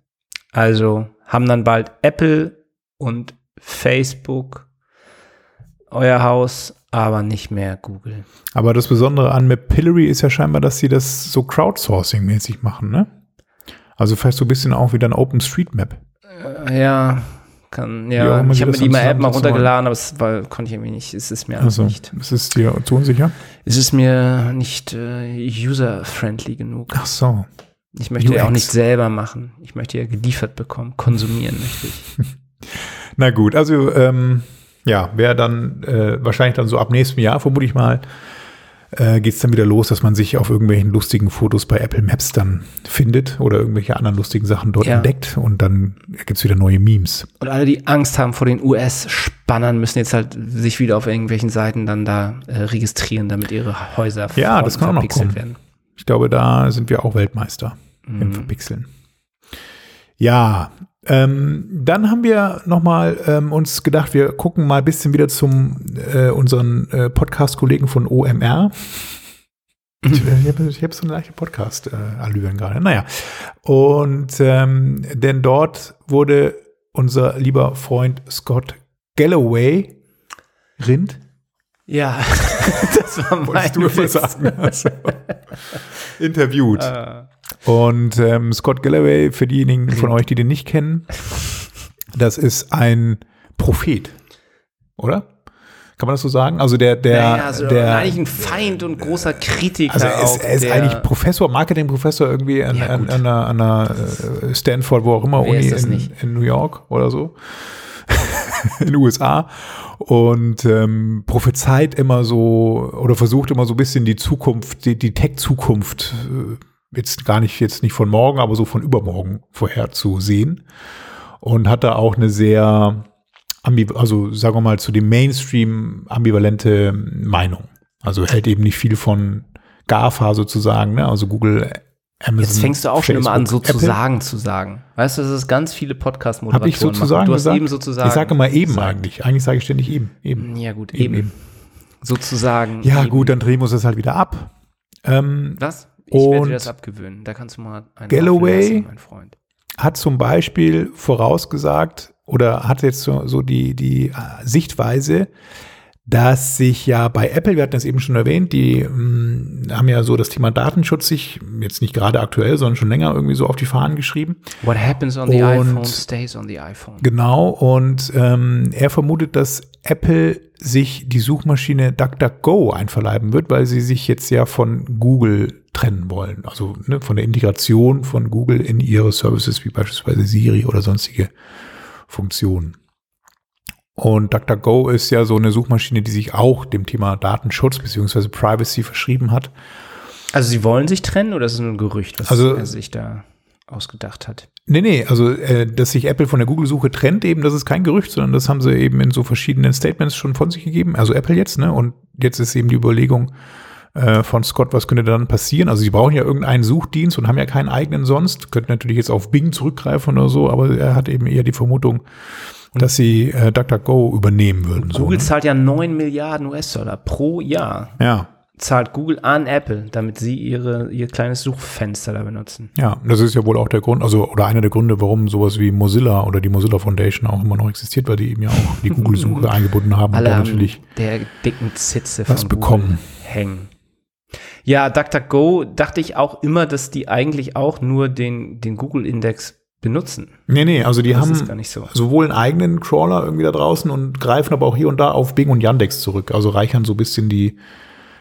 Also haben dann bald Apple und Facebook euer Haus, aber nicht mehr Google. Aber das Besondere an Mapillary ist ja scheinbar, dass sie das so Crowdsourcing-mäßig machen, ne? Also vielleicht so ein bisschen auch wieder ein OpenStreetMap. Äh, Ja, kann, ja. Ich habe mir die mal App mal runtergeladen, aber es war, konnte ich irgendwie nicht. Es ist mir Also, nicht. es ist dir zu unsicher? Es ist mir nicht äh, user-friendly genug. Ach so. Ich möchte ja auch UX. nicht selber machen. Ich möchte ja geliefert bekommen. Konsumieren möchte ich. Na gut, also ähm, ja, wäre dann äh, wahrscheinlich dann so ab nächstem Jahr, vermute ich mal, äh, geht es dann wieder los, dass man sich auf irgendwelchen lustigen Fotos bei Apple Maps dann findet oder irgendwelche anderen lustigen Sachen dort Ja. entdeckt und dann gibt's wieder neue Memes. Und alle, die Angst haben vor den US-Spannern, müssen jetzt halt sich wieder auf irgendwelchen Seiten dann da äh, registrieren, damit ihre Häuser Ja, das kann auch noch verpixelt kommen. werden. Ich glaube, da sind wir auch Weltmeister im Mhm. Verpixeln. Ja, ähm, dann haben wir nochmal ähm, uns gedacht, wir gucken mal ein bisschen wieder zum äh, unseren äh, Podcast-Kollegen von OMR. Ich, ich habe ich hab so eine leichte Podcast-Allüren gerade. Naja, und ähm, denn dort wurde unser lieber Freund Scott Galloway Rind, Ja, das war mein wolltest du sagen, also, interviewt. Äh, Und ähm, Scott Galloway, für diejenigen von euch, die den nicht kennen, das ist ein Prophet, oder? Kann man das so sagen? Also der, der, naja, also der, eigentlich ein Feind und großer Kritiker. also er ist, er ist eigentlich Professor, Marketingprofessor irgendwie an, Ja, an, an einer, an einer äh, Stanford, wo auch immer, Wer Uni in, nicht? in New York oder so. in den USA und ähm, prophezeit immer so oder versucht immer so ein bisschen die Zukunft, die, die Tech-Zukunft äh, jetzt gar nicht, jetzt nicht von morgen, aber so von übermorgen vorherzusehen und hat da auch eine sehr, also sagen wir mal zu dem Mainstream ambivalente Meinung. Also hält eben nicht viel von GAFA sozusagen, ne? also Google, Amazon. Jetzt fängst du auch schon immer an, Facebook, sozusagen zu sagen. Weißt du, dass es ganz viele Podcast-Moderatoren Habe ich sozusagen. Du hast gesagt? eben sozusagen. Ich sage immer eben gesagt. eigentlich. Eigentlich sage ich ständig eben. Eben. Ja, gut, Eben, eben. eben. Sozusagen. Ja, eben. gut, dann drehen wir uns das halt wieder ab. Ähm, Was? Ich werde Und dir das abgewöhnen. Da kannst du mal einen Galloway- auflassen, mein Freund. hat zum Beispiel vorausgesagt oder hat jetzt so, so die, die äh, Sichtweise, dass sich ja bei Apple, wir hatten es eben schon erwähnt, die mh, haben ja so das Thema Datenschutz sich jetzt nicht gerade aktuell, sondern schon länger irgendwie so auf die Fahnen geschrieben. What happens on the Und- iPhone stays on the iPhone. Genau, und ähm, er vermutet, dass Apple sich die Suchmaschine DuckDuckGo einverleiben wird, weil sie sich jetzt ja von Google trennen wollen. Also ne, von der Integration von Google in ihre Services wie beispielsweise Siri oder sonstige Funktionen. Und DuckDuckGo ist ja so eine Suchmaschine, die sich auch dem Thema Datenschutz beziehungsweise Privacy verschrieben hat. Also sie wollen sich trennen oder ist es nur ein Gerücht, was Also- er sich da. ausgedacht hat. Nee, nee, also äh, dass sich Apple von der Google-Suche trennt, eben, das ist kein Gerücht, sondern das haben sie eben in so verschiedenen Statements schon von sich gegeben. Also Apple jetzt, ne? Und jetzt ist eben die Überlegung äh, von Scott, was könnte dann passieren? Also sie brauchen ja irgendeinen Suchdienst und haben ja keinen eigenen sonst, könnten natürlich jetzt auf Bing zurückgreifen oder so, aber er hat eben eher die Vermutung, dass sie äh, DuckDuckGo übernehmen würden. So, Google ne? zahlt ja 9 Milliarden US-Dollar pro Jahr. Ja, Zahlt Google an Apple, damit sie ihre, ihr kleines Suchfenster da benutzen. ja, das ist ja wohl auch der Grund, also oder einer der Gründe, warum sowas wie Mozilla oder die Mozilla Foundation auch immer noch existiert, weil die eben ja auch die Google-Suche eingebunden haben und Alle da haben natürlich der dicken Zitze was von bekommen. Google hängen. Ja, DuckDuckGo dachte ich auch immer, dass die eigentlich auch nur den, den Google-Index benutzen. Nee, nee, also die Das haben ist gar nicht so. sowohl einen eigenen Crawler irgendwie da draußen und greifen aber auch hier und da auf Bing und Yandex zurück. Also reichern so ein bisschen die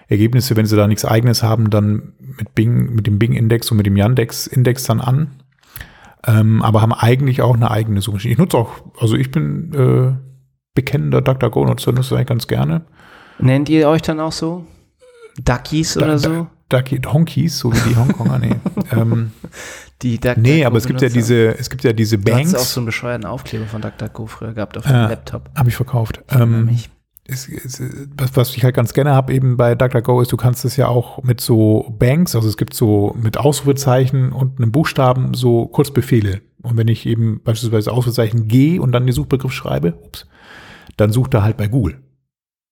Ergebnisse, wenn sie da nichts eigenes haben, dann mit Bing, mit dem Bing-Index und mit dem Yandex-Index dann an. Ähm, aber haben eigentlich auch eine eigene Suchmaschine. Ich nutze auch, also ich bin äh, bekennender DuckDuckGo-Nutzer, nutze das eigentlich ganz gerne. Nennt ihr euch dann auch so? Duckies Da- oder so? Ducky, Honkies, so wie die Hongkonger, nee. ähm, Die DuckDuckGo nee, aber es gibt ja diese, es gibt ja diese Du hast auch Banks, so einen bescheuerten Aufkleber von DuckDuckGo früher gehabt auf dem Laptop. habe ich verkauft. Ähm, Mich. es, es, was, was ich halt ganz gerne habe eben bei DuckDuckGo ist, du kannst es ja auch mit so Banks, also es gibt so mit Ausrufezeichen und einem Buchstaben so Kurzbefehle. Und wenn ich eben beispielsweise Ausrufezeichen G und dann den Suchbegriff schreibe, ups, dann sucht er halt bei Google.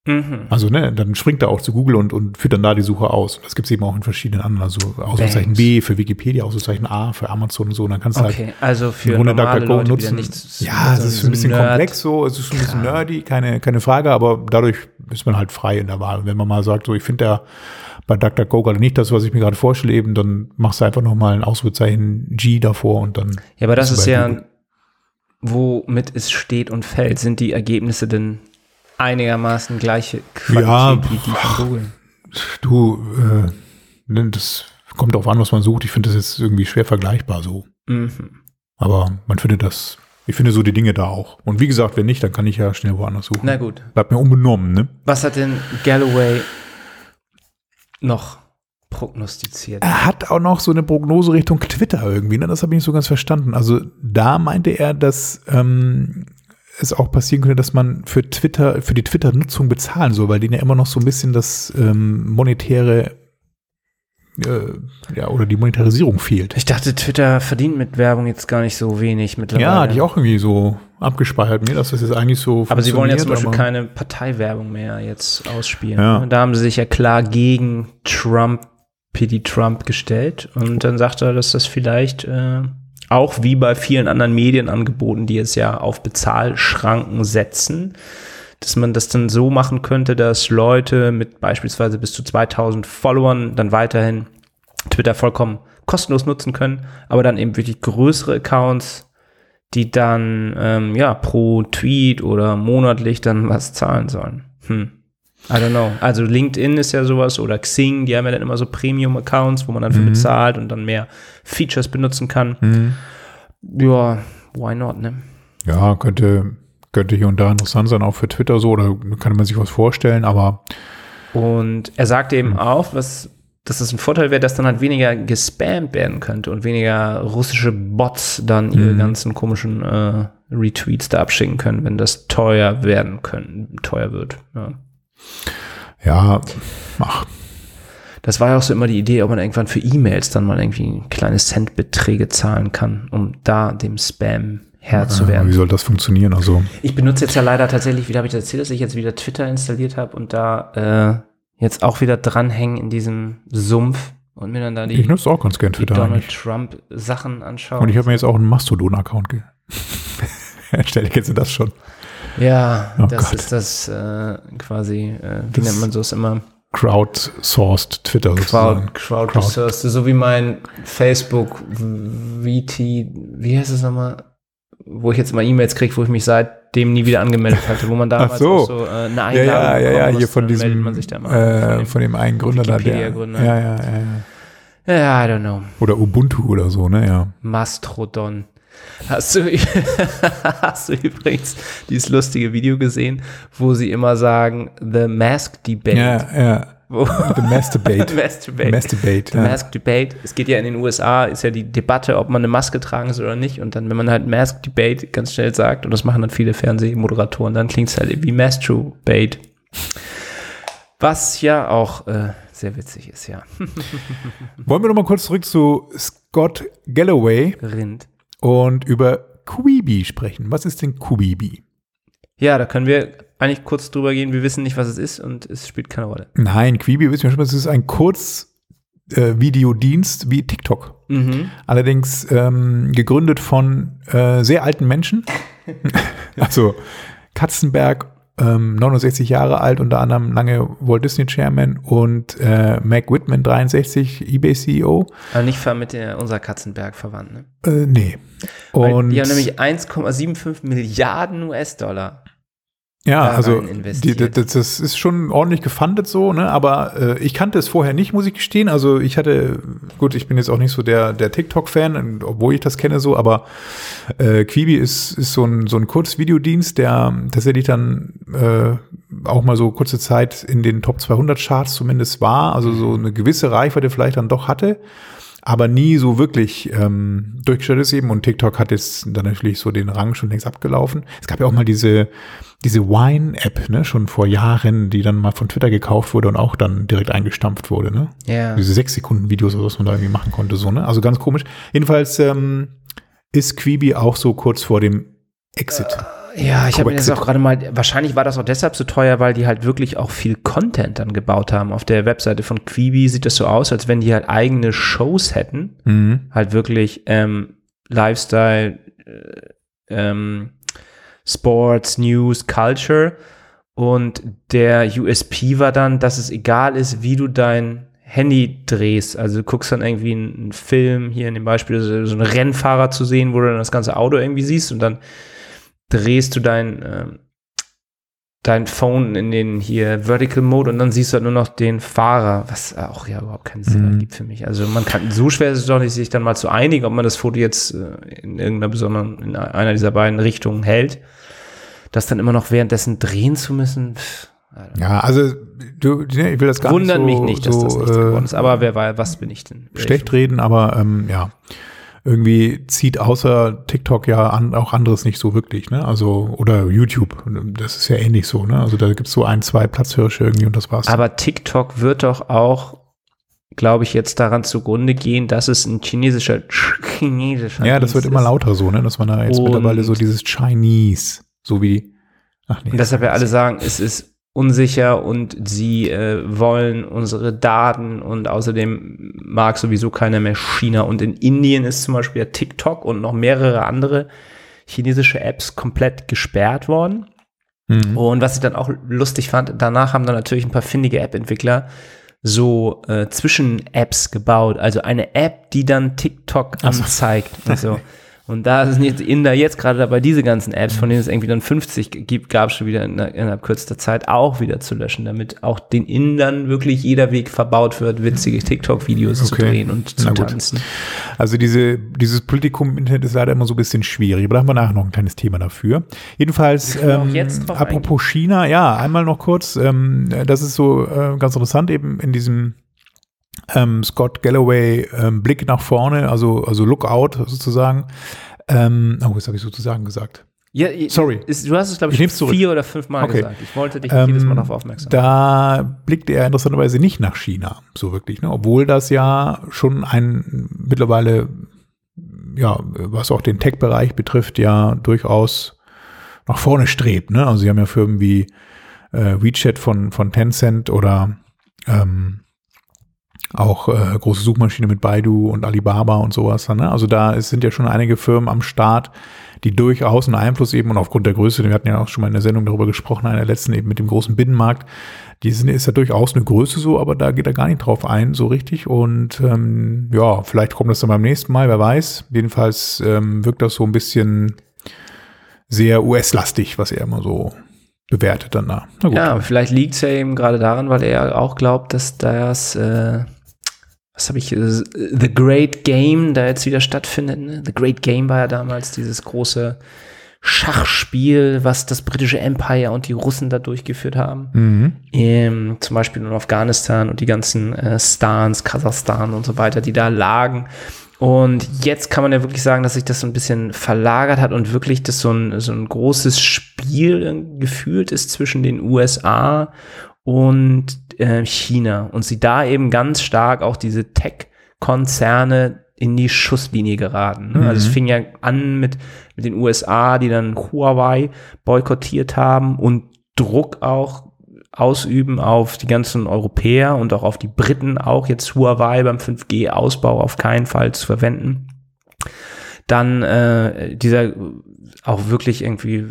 Mhm. Also ne, dann springt er auch zu Google und, und führt dann da die Suche aus. Das gibt es eben auch in verschiedenen anderen, also Ausrufezeichen. B für Wikipedia, Ausrufezeichen A für Amazon und so. Und dann kannst du halt Okay, also für Grunde DuckDuckGo Leute, nutzen. nichts ja, es ist ein bisschen Nerd- komplex so, es ist ein bisschen Kram. nerdy, keine, keine Frage, aber dadurch ist man halt frei in der Wahl. Und wenn man mal sagt, so ich finde ja bei DuckDuckGo gerade nicht das, was ich mir gerade vorstelle, eben, dann machst du einfach nochmal ein Ausrufezeichen G davor und dann. Ja, aber das ist ja, Google. womit es steht und fällt. Sind die Ergebnisse denn einigermaßen gleiche Qualität Ja, wie die von Google? Du, äh, ne, das kommt darauf an, was man sucht. Ich finde das jetzt irgendwie schwer vergleichbar so. Mhm. Aber man findet das, ich finde so die Dinge da auch. Und wie gesagt, wenn nicht, dann kann ich ja schnell woanders suchen. Na gut. Bleibt mir unbenommen, ne? Was hat denn Galloway noch prognostiziert? Er hat auch noch so eine Prognose Richtung Twitter irgendwie, ne? Das habe ich nicht so ganz verstanden. Also da meinte er, dass ähm, es auch passieren könnte, dass man für Twitter, für die Twitter-Nutzung bezahlen soll, weil denen ja immer noch so ein bisschen das ähm, monetäre äh, ja, oder die Monetarisierung fehlt. Ich dachte, Twitter verdient mit Werbung jetzt gar nicht so wenig mittlerweile. Ja, ich auch irgendwie so abgespeichert mir, dass das jetzt eigentlich so Aber sie wollen ja zum Beispiel keine Parteiwerbung mehr jetzt ausspielen. Ja. Da haben sie sich ja klar gegen Trump, PD Trump gestellt. Und dann sagt er, dass das vielleicht äh, auch wie bei vielen anderen Medienangeboten, die jetzt ja auf Bezahlschranken setzen, dass man das dann so machen könnte, dass Leute mit beispielsweise bis zu 2000 Followern dann weiterhin Twitter vollkommen kostenlos nutzen können, aber dann eben wirklich größere Accounts die dann ähm, ja pro Tweet oder monatlich dann was zahlen sollen. Hm. I don't know. Also LinkedIn ist ja sowas oder Xing, die haben ja dann immer so Premium-Accounts, wo man dann für bezahlt und dann mehr Features benutzen kann. Mhm. Ja, why not, ne? Ja, könnte, könnte hier und da interessant sein, auch für Twitter so, oder kann man sich was vorstellen, aber Und er sagte eben auch, was, dass es ein Vorteil wäre, dass dann halt weniger gespammt werden könnte und weniger russische Bots dann ihre Mhm. ganzen komischen äh, Retweets da abschicken können, wenn das teuer werden können, teuer wird. Ja. Ja, ach, Das war ja auch so immer die Idee, ob man irgendwann für E-Mails dann mal irgendwie kleine Centbeträge zahlen kann, um da dem Spam Herr zu wie werden. soll das funktionieren? Also, Ich benutze jetzt ja leider tatsächlich, wie habe ich das erzählt, dass ich jetzt wieder Twitter installiert habe und da äh, jetzt auch wieder dranhängen in diesem Sumpf und mir dann da die, ich nutze auch ganz gern Twitter Donald eigentlich. Trump Sachen anschaue. Und ich habe mir jetzt auch einen Mastodon-Account erstellt. Kennst du das schon? Ja, Oh das Gott. ist das äh, quasi, äh, wie Das- nennt man so's immer? Crowdsourced Twitter Crowd, sozusagen. Crowd, Crowd. Resource, so wie mein Facebook VT, wie heißt es nochmal? Wo ich jetzt mal E-Mails kriege, wo ich mich seitdem nie wieder angemeldet hatte, wo man damals so. auch so äh, eine Ja, Einladung ja, ja, ja, bekommen hier von diesem, meldet man sich da mal äh, von von dem einen Gründer da, der, ja, ja, ja, ja. dem, ja, I don't know. Oder Ubuntu oder so, ne, ja. Mastrodon. Hast du, hast du übrigens dieses lustige Video gesehen, wo sie immer sagen, The Mask Debate? Ja, ja. The Masturbate. Masturbate. Masturbate. The Ja. Mask Debate. Es geht ja in den USA, ist ja die Debatte, ob man eine Maske tragen soll oder nicht. Und dann, wenn man halt Mask Debate ganz schnell sagt, und das machen dann viele Fernsehmoderatoren, dann klingt es halt wie Masturbate. Was ja auch äh, sehr witzig ist, ja. Wollen wir noch mal kurz zurück zu Scott Galloway Rind. Und über Quibi sprechen. Was ist denn Quibi? Ja, da können wir eigentlich kurz drüber gehen. Wir wissen nicht, was es ist und es spielt keine Rolle. Nein, Quibi wissen wir schon, es ist ein Kurzvideodienst wie TikTok. Mhm. Allerdings ähm, gegründet von äh, sehr alten Menschen. also Katzenberg, ähm, 69 Jahre alt, unter anderem lange Walt Disney Chairman und äh, Mac Whitman, 63, eBay CEO. Aber nicht ver- mit der, unserer Katzenberg verwandt, ne? Äh, nee. Weil Und die haben nämlich 1,75 Milliarden US-Dollar. Ja, also die, investiert. das, ist schon ordentlich gefundet so, ne? Aber äh, ich kannte es vorher nicht, muss ich gestehen. Also ich hatte, gut, ich bin jetzt auch nicht so der, der TikTok-Fan, obwohl ich das kenne so, aber äh, Quibi ist, ist so ein, so ein Kurzvideodienst, der tatsächlich dann äh, auch mal so kurze Zeit in den Top 200 Charts zumindest war, also so eine gewisse Reichweite vielleicht dann doch hatte, aber nie so wirklich ähm, durchgestellt ist eben und TikTok hat jetzt dann natürlich so den Rang schon längst abgelaufen. Es gab ja auch mal diese, diese Wine-App, ne, schon vor Jahren, die dann mal von Twitter gekauft wurde und auch dann direkt eingestampft wurde, ne? Ja. Diese sechs Sekunden Videos, oder was man da irgendwie machen konnte, so, ne? Also ganz komisch. Jedenfalls ähm, ist Quibi auch so kurz vor dem Exit. Ja, ich habe mir das Coexit. auch gerade mal, wahrscheinlich war das auch deshalb so teuer, weil die halt wirklich auch viel Content dann gebaut haben. Auf der Webseite von Quibi sieht das so aus, als wenn die halt eigene Shows hätten. Mhm. Halt wirklich ähm, Lifestyle, äh, ähm, Sports, News, Culture. Und der USP war dann, dass es egal ist, wie du dein Handy drehst. Also du guckst dann irgendwie einen, Film, hier in dem Beispiel so, so einen Rennfahrer zu sehen, wo du dann das ganze Auto irgendwie siehst und dann drehst du dein, ähm, dein Phone in den hier Vertical Mode und dann siehst du halt nur noch den Fahrer, was auch ja überhaupt keinen Sinn Mhm. ergibt für mich. Also man kann, so schwer ist es doch nicht, sich dann mal zu einigen, ob man das Foto jetzt äh, in irgendeiner besonderen, in einer dieser beiden Richtungen hält. Das dann immer noch währenddessen drehen zu müssen, pff. Ja, also du, ne, ich will das gar wundert nicht so, mich nicht, dass so, das nichts äh, geworden ist. Aber wer weiß, was bin ich denn? schlecht reden, aber ähm, ja, irgendwie zieht außer TikTok ja an, auch anderes nicht so wirklich, ne? Also, oder YouTube, das ist ja ähnlich so, ne? Also da gibt's so ein, zwei Platzhirsche irgendwie und das war's. Aber TikTok wird doch auch, glaube ich, jetzt daran zugrunde gehen, dass es ein chinesischer, chinesischer ja, das wird immer lauter so, ne? Dass man da jetzt Und- mittlerweile so dieses Chinese, so wie, ach nee. Und deshalb ja alle sagen, es ist unsicher und sie äh, wollen unsere Daten und außerdem mag sowieso keiner mehr China. Und in Indien ist zum Beispiel ja TikTok und noch mehrere andere chinesische Apps komplett gesperrt worden. Mhm. Und was ich dann auch lustig fand, danach haben dann natürlich ein paar findige App-Entwickler so äh, Zwischen-Apps gebaut. Also eine App, die dann TikTok Ach so. anzeigt. Und, so. und da sind jetzt Inder jetzt gerade dabei, diese ganzen Apps, von denen es irgendwie dann 50 gibt, gab es schon wieder in, innerhalb kürzester Zeit auch wieder zu löschen, damit auch den Indern wirklich jeder Weg verbaut wird, witzige TikTok-Videos zu Okay. drehen und zu tanzen. Also diese, dieses Politikum im Internet ist leider immer so ein bisschen schwierig, aber da haben wir nachher noch ein kleines Thema dafür. Jedenfalls, ähm, apropos China, ja, einmal noch kurz, ähm, das ist so äh, ganz interessant eben in diesem ähm, Scott Galloway ähm, Blick nach vorne, also, also Lookout sozusagen. Ähm, oh, jetzt habe ich sozusagen gesagt. Ja, Sorry. Ist, du hast es, glaube Ich ich, vier oder fünf Mal Okay. gesagt. Ich wollte dich Ähm, jedes Mal darauf aufmerksam machen. Da blickt er interessanterweise nicht nach China, so wirklich, ne? obwohl das ja schon ein mittlerweile, ja, was auch den Tech-Bereich betrifft, ja durchaus nach vorne strebt. Ne? Also sie haben ja Firmen wie äh, WeChat von, von Tencent oder ähm, auch äh, große Suchmaschine mit Baidu und Alibaba und sowas. Ne? Also da ist, sind ja schon einige Firmen am Start, die durchaus einen Einfluss eben und aufgrund der Größe, wir hatten ja auch schon mal in der Sendung darüber gesprochen, einer letzten eben mit dem großen Binnenmarkt, die sind, ist ja durchaus eine Größe so, aber da geht er gar nicht drauf ein, so richtig. Und ähm, ja, vielleicht kommt das dann beim nächsten Mal, wer weiß. Jedenfalls ähm, wirkt das so ein bisschen sehr US-lastig, was er immer so bewertet dann da. Ja, vielleicht liegt es ja eben gerade daran, weil er auch glaubt, dass das, äh, was habe ich, äh, The Great Game da jetzt wieder stattfindet. Ne? The Great Game war ja damals dieses große Schachspiel, was das britische Empire und die Russen da durchgeführt haben. Mhm. Ähm, zum Beispiel in Afghanistan und die ganzen äh, Stans, Kasachstan und so weiter, die da lagen. Und jetzt kann man ja wirklich sagen, dass sich das so ein bisschen verlagert hat und wirklich das so ein, so ein großes Spiel gefühlt ist zwischen den USA und äh, China. Und sie da eben ganz stark auch diese Tech-Konzerne in die Schusslinie geraten. Ne? Also es Mhm. fing ja an mit, mit den USA, die dann Huawei boykottiert haben und Druck auch ausüben auf die ganzen Europäer und auch auf die Briten, auch jetzt Huawei beim 5G-Ausbau auf keinen Fall zu verwenden. Dann äh, dieser auch wirklich irgendwie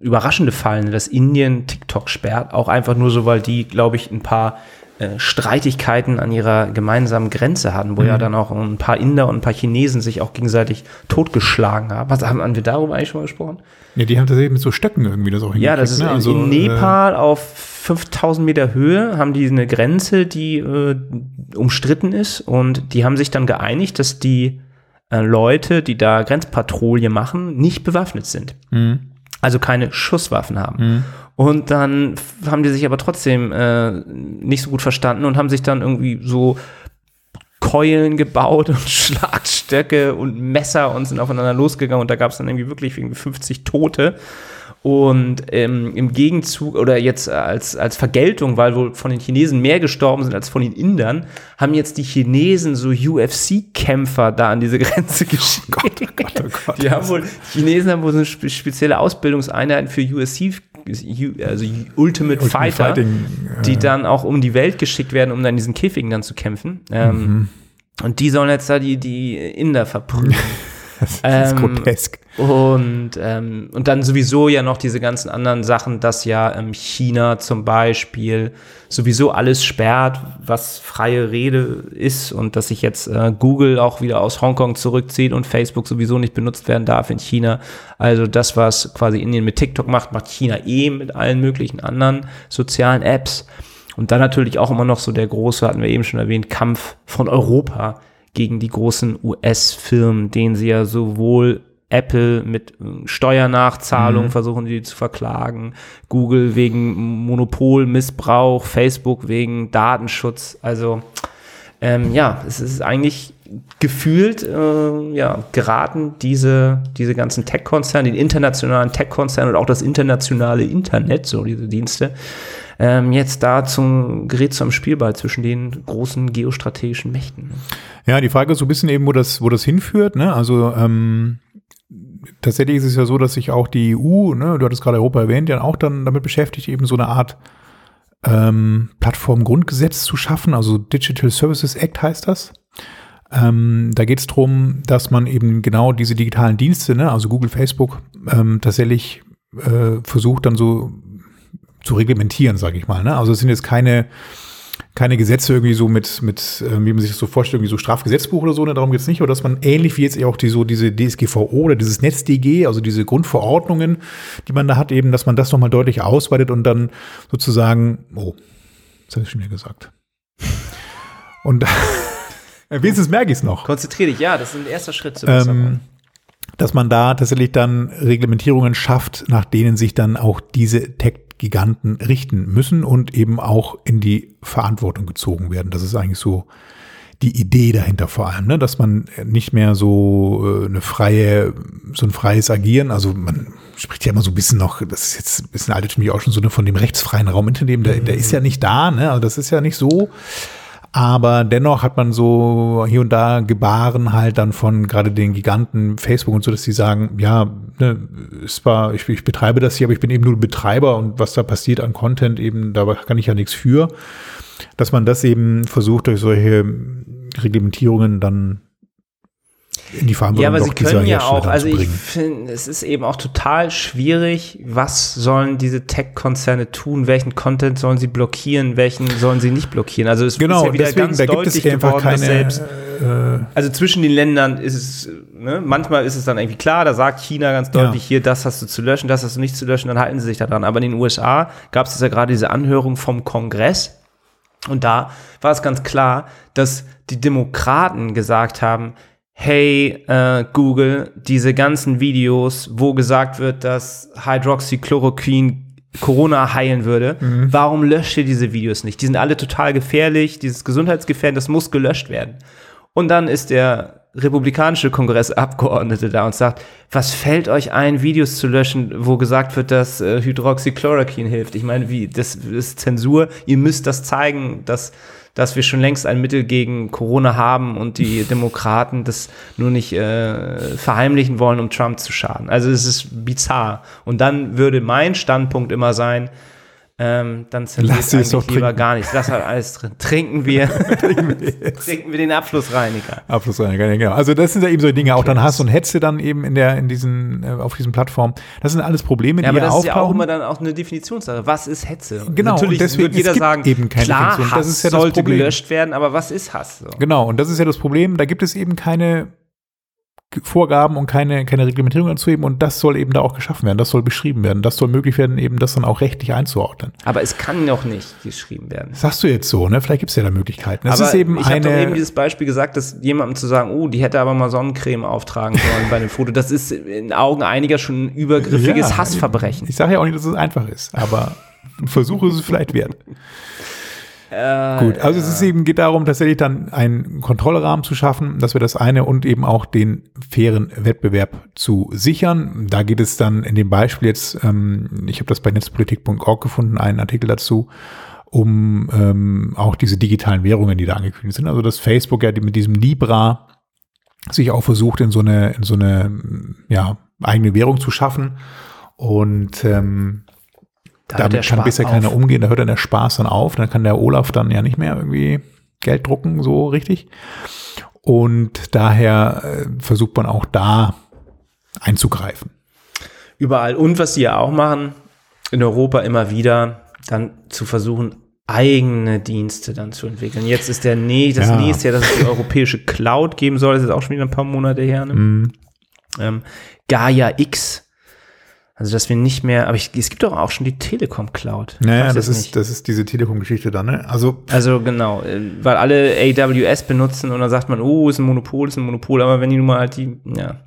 überraschende Fall, ne, dass Indien TikTok sperrt, auch einfach nur so, weil die, glaube ich, ein paar äh, Streitigkeiten an ihrer gemeinsamen Grenze hatten, wo ja dann auch ein paar Inder und ein paar Chinesen sich auch gegenseitig totgeschlagen haben. Was haben, haben wir darüber eigentlich schon mal gesprochen? Ja, die haben tatsächlich mit so Stöcken irgendwie das auch Ja, das ist ne? in Also, Nepal auf 5000 Meter Höhe haben die eine Grenze, die äh, umstritten ist und die haben sich dann geeinigt, dass die äh, Leute, die da Grenzpatrouille machen, nicht bewaffnet sind. Äh, mhm. Also keine Schusswaffen haben. Mhm. Und dann haben die sich aber trotzdem äh, nicht so gut verstanden und haben sich dann irgendwie so Keulen gebaut und Schlagstöcke und Messer und sind aufeinander losgegangen und da gab es dann irgendwie wirklich irgendwie 50 Tote. Und ähm, im Gegenzug oder jetzt als, als Vergeltung, weil wohl von den Chinesen mehr gestorben sind als von den Indern, haben jetzt die Chinesen so UFC-Kämpfer da an diese Grenze geschickt. Gott, oh Gott, oh Gott. Die haben wohl, die Chinesen haben wohl so eine spe spezielle Ausbildungseinheiten für UFC, also Ultimate, Ultimate Fighter, Fighting, äh, die dann auch um die Welt geschickt werden, um dann in diesen Käfigen dann zu kämpfen. Ähm, Mhm. Und die sollen jetzt da die, die Inder verprügeln. Das ist Ähm, grotesk. Und, ähm, und dann sowieso ja noch diese ganzen anderen Sachen, dass ja ähm, China zum Beispiel sowieso alles sperrt, was freie Rede ist und dass sich jetzt äh, Google auch wieder aus Hongkong zurückzieht und Facebook sowieso nicht benutzt werden darf in China. Also das, was quasi Indien mit TikTok macht, macht China eh mit allen möglichen anderen sozialen Apps. Und dann natürlich auch immer noch so der große, hatten wir eben schon erwähnt, Kampf von Europa gegen die großen US-Firmen, denen sie ja sowohl Apple mit äh, Steuernachzahlung versuchen die zu verklagen, Google wegen Monopolmissbrauch, Facebook wegen Datenschutz. Also ähm, ja, es ist eigentlich gefühlt äh, ja, geraten diese, diese ganzen Tech-Konzerne, den internationalen Tech-Konzerne und auch das internationale Internet, so diese Dienste, ähm, jetzt da zum gerät zum Spielball zwischen den großen geostrategischen Mächten. Ja, die Frage ist so ein bisschen eben, wo das, wo das hinführt. Ne? Also ähm, tatsächlich ist es ja so, dass sich auch die EU, ne, du hattest gerade Europa erwähnt, ja auch dann damit beschäftigt, eben so eine Art ähm, Plattformgrundgesetz zu schaffen. Also Digital Services Act heißt das. Ähm, da geht es darum, dass man eben genau diese digitalen Dienste, ne, also Google, Facebook, ähm, tatsächlich äh, versucht dann so zu reglementieren, sage ich mal. Ne? Also es sind jetzt keine keine Gesetze irgendwie so mit, mit äh, wie man sich das so vorstellt, irgendwie so Strafgesetzbuch oder so, ne, darum geht's nicht, aber dass man ähnlich wie jetzt auch die, so diese DSGVO oder dieses NetzDG, also diese Grundverordnungen, die man da hat, eben, dass man das nochmal deutlich ausweitet und dann sozusagen, oh, das habe ich schon wieder gesagt. Und wenigstens merke ich es noch. Konzentrier dich, ja, das ist ein erster Schritt zu Ähm, dass man da tatsächlich dann Reglementierungen schafft, nach denen sich dann auch diese Tech-Giganten richten müssen und eben auch in die Verantwortung gezogen werden. Das ist eigentlich so die Idee dahinter vor allem, ne? dass man nicht mehr so äh, eine freie, so ein freies Agieren, also man spricht ja immer so ein bisschen noch, das ist jetzt ein bisschen altertümlich auch schon so ne, von dem rechtsfreien Raum Internet, der, der ist ja nicht da, ne? also das ist ja nicht so. Aber dennoch hat man so hier und da Gebaren halt dann von gerade den Giganten Facebook und so, dass sie sagen, ja, ne, es war, ich, ich betreibe das hier, aber ich bin eben nur Betreiber und was da passiert an Content eben, da kann ich ja nichts für. Dass man das eben versucht, durch solche Reglementierungen dann in die Verantwortung Ja, aber sie können ja auch, also ich finde, es ist eben auch total schwierig, was sollen diese Tech-Konzerne tun, welchen Content sollen sie blockieren, welchen sollen sie nicht blockieren. Also es Genau, ist ja wieder deswegen, ganz da gibt es deutlich einfach geworden, keine, selbst, äh, also zwischen den Ländern ist es, ne, manchmal ist es dann irgendwie klar, da sagt China ganz deutlich, Ja. hier, das hast du zu löschen, das hast du nicht zu löschen, dann halten sie sich daran. Aber in den USA gab es ja gerade diese Anhörung vom Kongress und da war es ganz klar, dass die Demokraten gesagt haben, hey äh, Google, diese ganzen Videos, wo gesagt wird, dass Hydroxychloroquin Corona heilen würde, Mhm. warum löscht ihr diese Videos nicht? Die sind alle total gefährlich, dieses gesundheitsgefährdend, das muss gelöscht werden. Und dann ist der republikanische Kongressabgeordnete da und sagt, was fällt euch ein, Videos zu löschen, wo gesagt wird, dass äh, Hydroxychloroquin hilft? Ich meine, wie, das ist Zensur. Ihr müsst das zeigen, dass, dass wir schon längst ein Mittel gegen Corona haben und die Demokraten das nur nicht äh, verheimlichen wollen, um Trump zu schaden. Also es ist bizarr. Und dann würde mein Standpunkt immer sein, ähm, dann sie es doch lieber trinken. gar nichts. Lass halt alles drin. Trinken wir, trinken wir den Abflussreiniger. Abflussreiniger, genau. Also das sind ja eben so Dinge, auch dann Hass und Hetze dann eben in der, in diesen, äh, auf diesen Plattformen. Das sind alles Probleme, Ja, die aber das ist ja auch auftauchen. immer dann auch eine Definitionssache. Was ist Hetze? Genau, Natürlich und deswegen, wird jeder sagen, eben keine klar, Definition. Hass Das ist ja das sollte Problem. gelöscht werden, aber was ist Hass? So. Genau, und das ist ja das Problem. Da gibt es eben keine Vorgaben und keine, keine Reglementierung dazu eben und das soll eben da auch geschaffen werden, das soll beschrieben werden, das soll möglich werden, eben das dann auch rechtlich einzuordnen. Aber es kann noch nicht geschrieben werden. Das sagst du jetzt so, ne? Vielleicht gibt es ja da Möglichkeiten. Das aber ist eben ich habe doch eben dieses Beispiel gesagt, dass jemandem zu sagen, oh, die hätte aber mal Sonnencreme auftragen sollen bei dem Foto, das ist in Augen einiger schon ein übergriffiges Ja, Hassverbrechen. Ich sage ja auch nicht, dass es einfach ist, aber ein Versuch ist es vielleicht wert. Äh, Gut, also es ist eben, geht darum, tatsächlich dann einen Kontrollrahmen zu schaffen, dass wir das eine und eben auch den fairen Wettbewerb zu sichern. Da geht es dann in dem Beispiel jetzt, ähm, ich habe das bei netzpolitik.org gefunden, einen Artikel dazu, um ähm, auch diese digitalen Währungen, die da angekündigt sind. Also dass Facebook ja mit diesem Libra sich auch versucht, in so eine, in so eine ja, eigene Währung zu schaffen. Und ähm, da damit kann Spaß bisher auf. keiner umgehen, da hört dann der Spaß dann auf, dann kann der Olaf dann ja nicht mehr irgendwie Geld drucken, so richtig. Und daher äh, versucht man auch da einzugreifen. Überall. Und was sie ja auch machen, in Europa immer wieder, dann zu versuchen, eigene Dienste dann zu entwickeln. Jetzt ist der nee, das Ja. nächste Jahr, dass es die europäische Cloud geben soll, das ist auch schon wieder ein paar Monate her. Ne? Mhm. Ähm, Gaia X. Also, dass wir nicht mehr, aber ich, es gibt doch auch schon die Telekom Cloud. Naja, das ist, nicht. das ist diese Telekom-Geschichte dann, ne? Also, Also genau, äh, weil alle AWS benutzen und dann sagt man, oh, ist ein Monopol, ist ein Monopol, aber wenn die nun mal halt die, ja,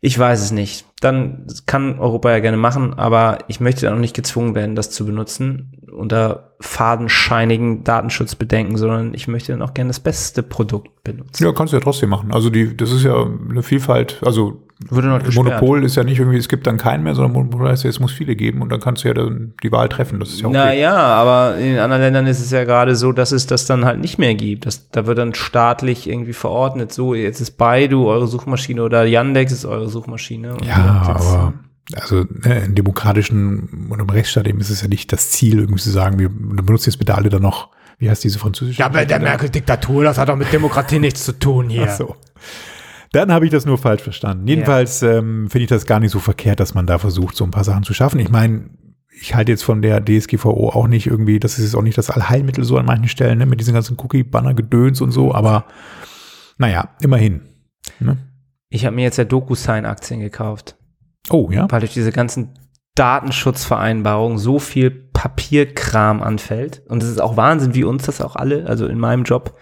ich weiß es nicht. Dann kann Europa ja gerne machen, aber ich möchte dann auch nicht gezwungen werden, das zu benutzen unter fadenscheinigen Datenschutzbedenken, sondern ich möchte dann auch gerne das beste Produkt benutzen. ja, kannst du ja trotzdem machen. Also, die, das ist ja eine Vielfalt, also. Monopol ist ja nicht irgendwie, es gibt dann keinen mehr, sondern Monopol heißt ja, es muss viele geben und dann kannst du ja dann die Wahl treffen. Das ist ja okay. Naja, aber in anderen Ländern ist es ja gerade so, dass es das dann halt nicht mehr gibt. Das, da wird dann staatlich irgendwie verordnet, so, jetzt ist Baidu eure Suchmaschine oder Yandex ist eure Suchmaschine. Und Ja, jetzt- aber also ne, in demokratischen und im Rechtsstaat eben ist es ja nicht das Ziel, irgendwie zu sagen, wir benutzen jetzt bitte alle dann noch, wie heißt diese französische? Ja, aber der Merkel-Diktatur, das hat doch mit Demokratie nichts zu tun hier. Ach so. Dann habe ich das nur falsch verstanden. Jedenfalls ähm, finde ich das gar nicht so verkehrt, dass man da versucht, so ein paar Sachen zu schaffen. Ich meine, ich halte jetzt von der DSGVO auch nicht irgendwie, das ist jetzt auch nicht das Allheilmittel so an manchen Stellen, ne, mit diesen ganzen Cookie-Banner-Gedöns und so, aber naja, immerhin. Ne? Ich habe mir jetzt ja DocuSign-Aktien gekauft, Oh, ja. weil durch diese ganzen Datenschutzvereinbarungen so viel Papierkram anfällt. Und es ist auch Wahnsinn, wie uns das auch alle, also in meinem Job,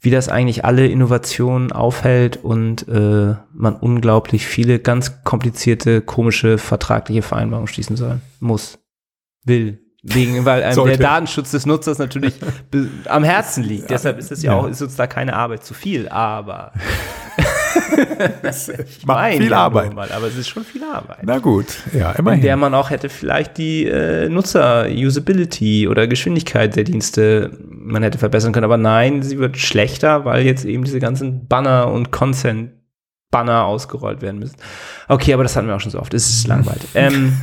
wie das eigentlich alle Innovationen aufhält und äh, man unglaublich viele ganz komplizierte, komische vertragliche Vereinbarungen schließen soll, muss, will. Wegen, weil einem der Sollte. Datenschutz des Nutzers natürlich am Herzen liegt. Deshalb ist es ja, Ja. auch, ist uns da keine Arbeit zu viel, aber Macht Mein viel ja Arbeit. Mal, aber es ist schon viel Arbeit. Na gut, ja, in der immerhin. man auch hätte vielleicht die äh, Nutzer-Usability oder Geschwindigkeit der Dienste man hätte verbessern können. Aber nein, sie wird schlechter, weil jetzt eben diese ganzen Banner und Consent-Banner ausgerollt werden müssen. Okay, aber das hatten wir auch schon so oft. Es ist langweilig. ähm,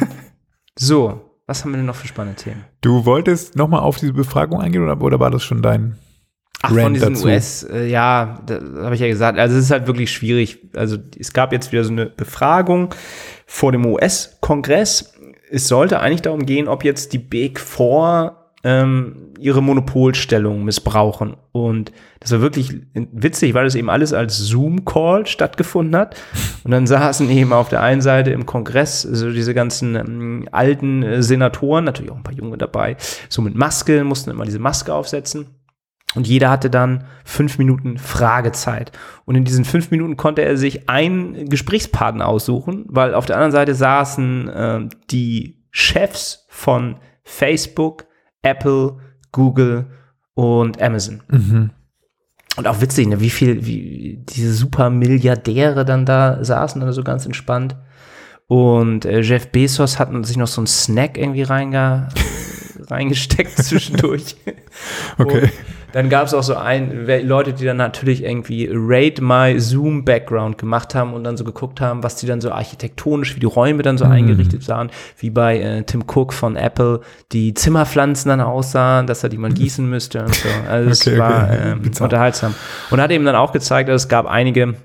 so, was haben wir denn noch für spannende Themen? Du wolltest nochmal auf diese Befragung eingehen oder, oder war das schon dein? Ach, Rant von diesen dazu. US, äh, ja, da habe ich ja gesagt, also es ist halt wirklich schwierig. Also es gab jetzt wieder so eine Befragung vor dem US-Kongress. Es sollte eigentlich darum gehen, ob jetzt die Big Four ähm, ihre Monopolstellung missbrauchen. Und das war wirklich witzig, weil das eben alles als Zoom-Call stattgefunden hat. Und dann saßen eben auf der einen Seite im Kongress so diese ganzen ähm, alten äh, Senatoren, natürlich auch ein paar Junge dabei, so mit Maske, mussten immer diese Maske aufsetzen. Und jeder hatte dann fünf Minuten Fragezeit. Und in diesen fünf Minuten konnte er sich einen Gesprächspartner aussuchen, weil auf der anderen Seite saßen äh, die Chefs von Facebook, Apple, Google und Amazon. Und auch witzig, ne, wie viel, wie diese super Milliardäre dann da saßen, dann so ganz entspannt. Und äh, Jeff Bezos hat sich noch so einen Snack irgendwie reinge reingesteckt zwischendurch. Okay. Und dann gab es auch so ein, Leute, die dann natürlich irgendwie Rate My Zoom Background gemacht haben und dann so geguckt haben, was die dann so architektonisch, wie die Räume dann so eingerichtet sahen, wie bei äh, Tim Cook von Apple die Zimmerpflanzen dann aussahen, dass er die mal gießen müsste und so. Also es Okay, war okay. ähm, unterhaltsam. Und hat eben dann auch gezeigt, dass es gab einige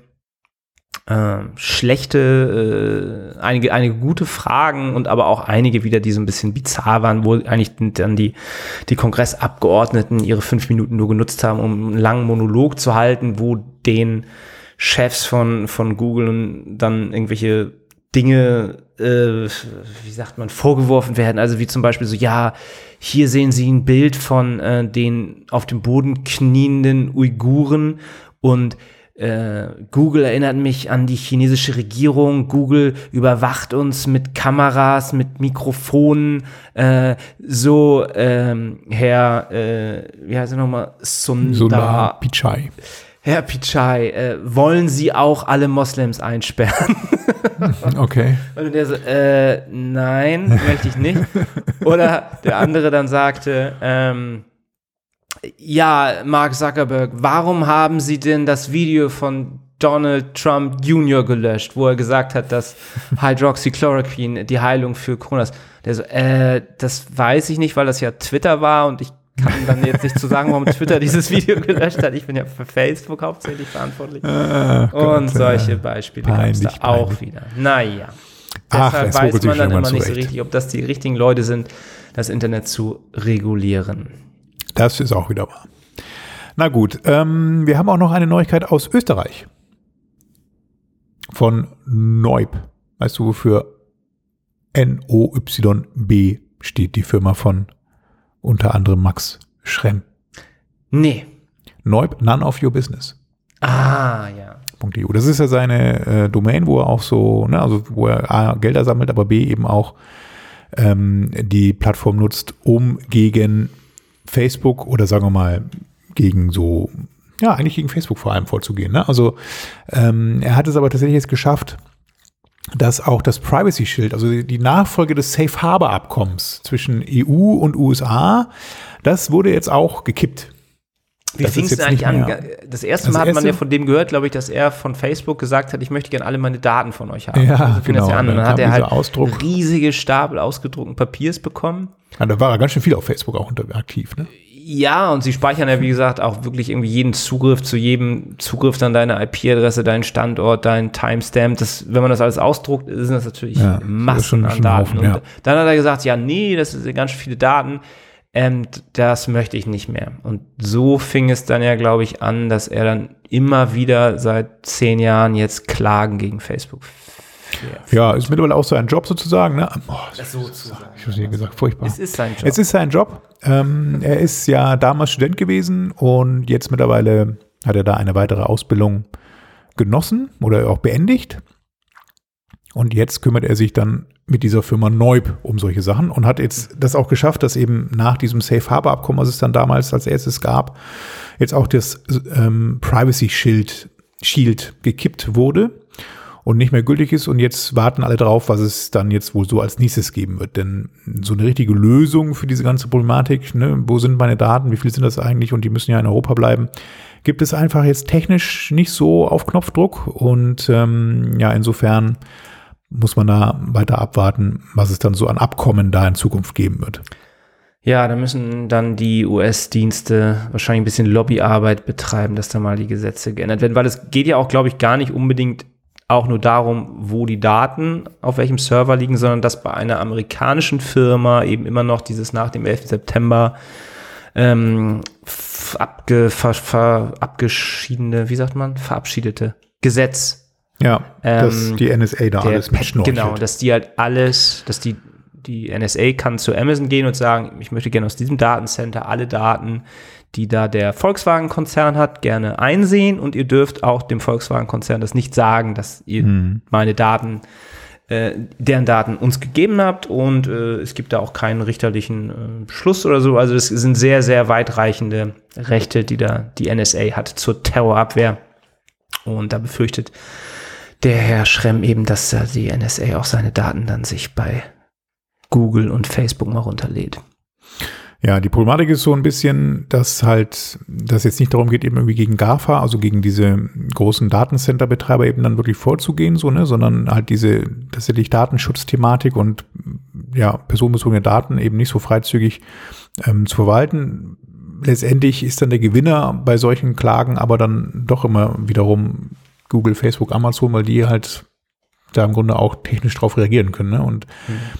ähm, schlechte, äh, einige, einige gute Fragen und aber auch einige wieder, die so ein bisschen bizarr waren, wo eigentlich dann die, die Kongressabgeordneten ihre fünf Minuten nur genutzt haben, um einen langen Monolog zu halten, wo den Chefs von, von Google dann irgendwelche Dinge, äh, wie sagt man, vorgeworfen werden. Also wie zum Beispiel so, ja, hier sehen Sie ein Bild von äh, den auf dem Boden knienden Uiguren und äh, Google erinnert mich an die chinesische Regierung. Google überwacht uns mit Kameras, mit Mikrofonen. Äh, so, ähm, Herr, äh, wie heißt er nochmal? Sundar. Solar Pichai. Herr Pichai, äh, wollen Sie auch alle Moslems einsperren? Okay. Und der so, äh, nein, möchte ich nicht. Oder der andere dann sagte, ähm, ja, Mark Zuckerberg, warum haben Sie denn das Video von Donald Trump Jr. gelöscht, wo er gesagt hat, dass Hydroxychloroquine die Heilung für Corona ist? Der so, äh, das weiß ich nicht, weil das ja Twitter war und ich kann dann jetzt nicht zu sagen, warum Twitter dieses Video gelöscht hat. Ich bin ja für Facebook hauptsächlich verantwortlich. Ah, Und Gott, solche äh, Beispiele gab es da auch peinlich. wieder. Naja. Ach, Deshalb es weiß man dann immer nicht so richtig, ob das die richtigen Leute sind, das Internet zu regulieren. Das ist auch wieder wahr. Na gut, ähm, wir haben auch noch eine Neuigkeit aus Österreich. Von Neub. Weißt du, wofür N-O-Y-B steht, die Firma von unter anderem Max Schremm. Nee. Neub, none of your business. Ah, ja. .eu. Das ist ja seine äh, Domain, wo er auch so, ne, also wo er A, Gelder sammelt, aber B eben auch ähm, die Plattform nutzt, um gegen Facebook oder sagen wir mal gegen so, ja, eigentlich gegen Facebook vor allem vorzugehen. Ne? Also ähm, er hat es aber tatsächlich jetzt geschafft, dass auch das Privacy Shield, also die- Nachfolge des Safe Harbor Abkommens zwischen EU und USA, das wurde jetzt auch gekippt. Wie Das fing es jetzt eigentlich an? Das erste Das Mal hat man ja von dem gehört, glaube ich, dass er von Facebook gesagt hat, ich möchte gerne alle meine Daten von euch haben. Ja, So fing das genau. ja an. Und dann Dann hat er halt Ausdruck. riesige Stapel ausgedruckten Papiers bekommen. Ja, da war er ganz schön viel auf Facebook auch unter, aktiv. Ne? Ja, und sie speichern ja, wie gesagt, auch wirklich irgendwie jeden Zugriff zu jedem Zugriff dann deine IP-Adresse, deinen Standort, dein Timestamp. Das, wenn man das alles ausdruckt, sind das natürlich Ja, das Massen schon- an Daten. Haufen, und ja. dann hat er gesagt, ja, nee, das sind ganz viele Daten. Ähm, das möchte ich nicht mehr. Und so fing es dann ja, glaube ich, an, dass er dann immer wieder seit zehn Jahren jetzt Klagen gegen Facebook. fährt. Ja, ist mittlerweile auch so ein Job sozusagen. Ne? Boah, Das sozusagen. ich habe gesagt, furchtbar. Es ist sein Job. Es ist sein Job. Ähm, er ist ja damals Student gewesen und jetzt mittlerweile hat er da eine weitere Ausbildung genossen oder auch beendigt. Und jetzt kümmert er sich dann mit dieser Firma Neub um solche Sachen und hat jetzt das auch geschafft, dass eben nach diesem Safe Harbor Abkommen, was es dann damals als erstes gab, jetzt auch das ähm, Privacy Shield, Shield gekippt wurde und nicht mehr gültig ist. Und jetzt warten alle drauf, was es dann jetzt wohl so als nächstes geben wird. Denn so eine richtige Lösung für diese ganze Problematik, ne, wo sind meine Daten, wie viel sind das eigentlich und die müssen ja in Europa bleiben, gibt es einfach jetzt technisch nicht so auf Knopfdruck. Und ähm, ja, insofern muss man da weiter abwarten, was es dann so an Abkommen da in Zukunft geben wird. Ja, da müssen dann die US-Dienste wahrscheinlich ein bisschen Lobbyarbeit betreiben, dass da mal die Gesetze geändert werden, weil es geht ja auch, glaube ich, gar nicht unbedingt auch nur darum, wo die Daten auf welchem Server liegen, sondern dass bei einer amerikanischen Firma eben immer noch dieses nach dem 11. September ähm, abge, ver, ver, abgeschiedene, wie sagt man, verabschiedete Gesetz Ja, dass Ähm, die NSA da alles mitschnorchelt. Genau, dass die halt alles, dass die, die NSA kann zu Amazon gehen und sagen, ich möchte gerne aus diesem Datencenter alle Daten, die da der Volkswagen-Konzern hat, gerne einsehen und ihr dürft auch dem Volkswagen-Konzern das nicht sagen, dass ihr Mhm. meine Daten, äh, deren Daten uns gegeben habt und äh, es gibt da auch keinen richterlichen äh, Beschluss oder so. Also es sind sehr, sehr weitreichende Rechte, die da die NSA hat zur Terrorabwehr. Und da befürchtet der Herr Schremm eben, dass da die NSA auch seine Daten dann sich bei Google und Facebook mal runterlädt. Ja, die Problematik ist so ein bisschen, dass halt, dass jetzt nicht darum geht, eben irgendwie gegen GAFA, also gegen diese großen Datencenter-Betreiber eben dann wirklich vorzugehen, so, ne, sondern halt diese tatsächlich Datenschutzthematik und ja, personenbezogene Daten eben nicht so freizügig ähm, zu verwalten. Letztendlich ist dann der Gewinner bei solchen Klagen aber dann doch immer wiederum Google, Facebook, Amazon, weil die halt da im Grunde auch technisch drauf reagieren können. Ne? Und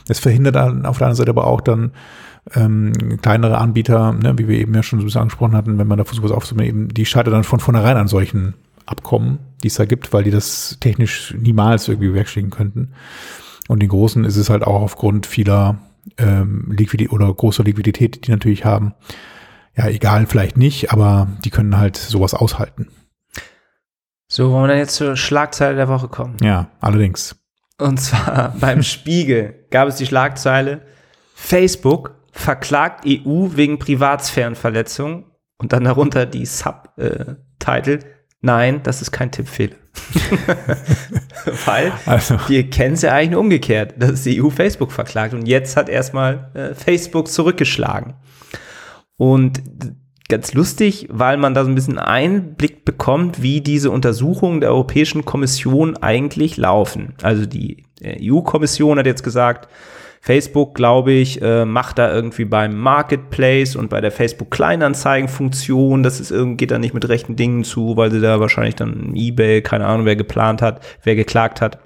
es verhindert dann auf der anderen Seite aber auch dann ähm, kleinere Anbieter, ne, wie wir eben ja schon so ein bisschen angesprochen hatten, wenn man da versucht, was aufzunehmen, eben, die scheitern dann von vornherein an solchen Abkommen, die es da gibt, weil die das technisch niemals irgendwie bewerkstelligen könnten. Und den Großen ist es halt auch aufgrund vieler ähm, Liquidität oder großer Liquidität, die die natürlich haben. Ja, egal, vielleicht nicht, aber die können halt sowas aushalten. So, wollen wir dann jetzt zur Schlagzeile der Woche kommen? Ja, allerdings. Und zwar beim Spiegel gab es die Schlagzeile Facebook verklagt EU wegen Privatsphärenverletzung und dann darunter die Subtitle Nein, das ist kein Tippfehler. Weil Also, wir kennen es ja eigentlich nur umgekehrt, dass die EU Facebook verklagt und jetzt hat erstmal äh, Facebook zurückgeschlagen. Und ganz lustig, weil man da so ein bisschen Einblick bekommt, wie diese Untersuchungen der Europäischen Kommission eigentlich laufen. Also die äh, EU-Kommission hat jetzt gesagt, Facebook, glaube ich, äh, macht da irgendwie beim Marketplace und bei der Facebook-Kleinanzeigen-Funktion, das ist irgendwie, geht da nicht mit rechten Dingen zu, weil sie da wahrscheinlich dann eBay, keine Ahnung, wer geplant hat, wer geklagt hat,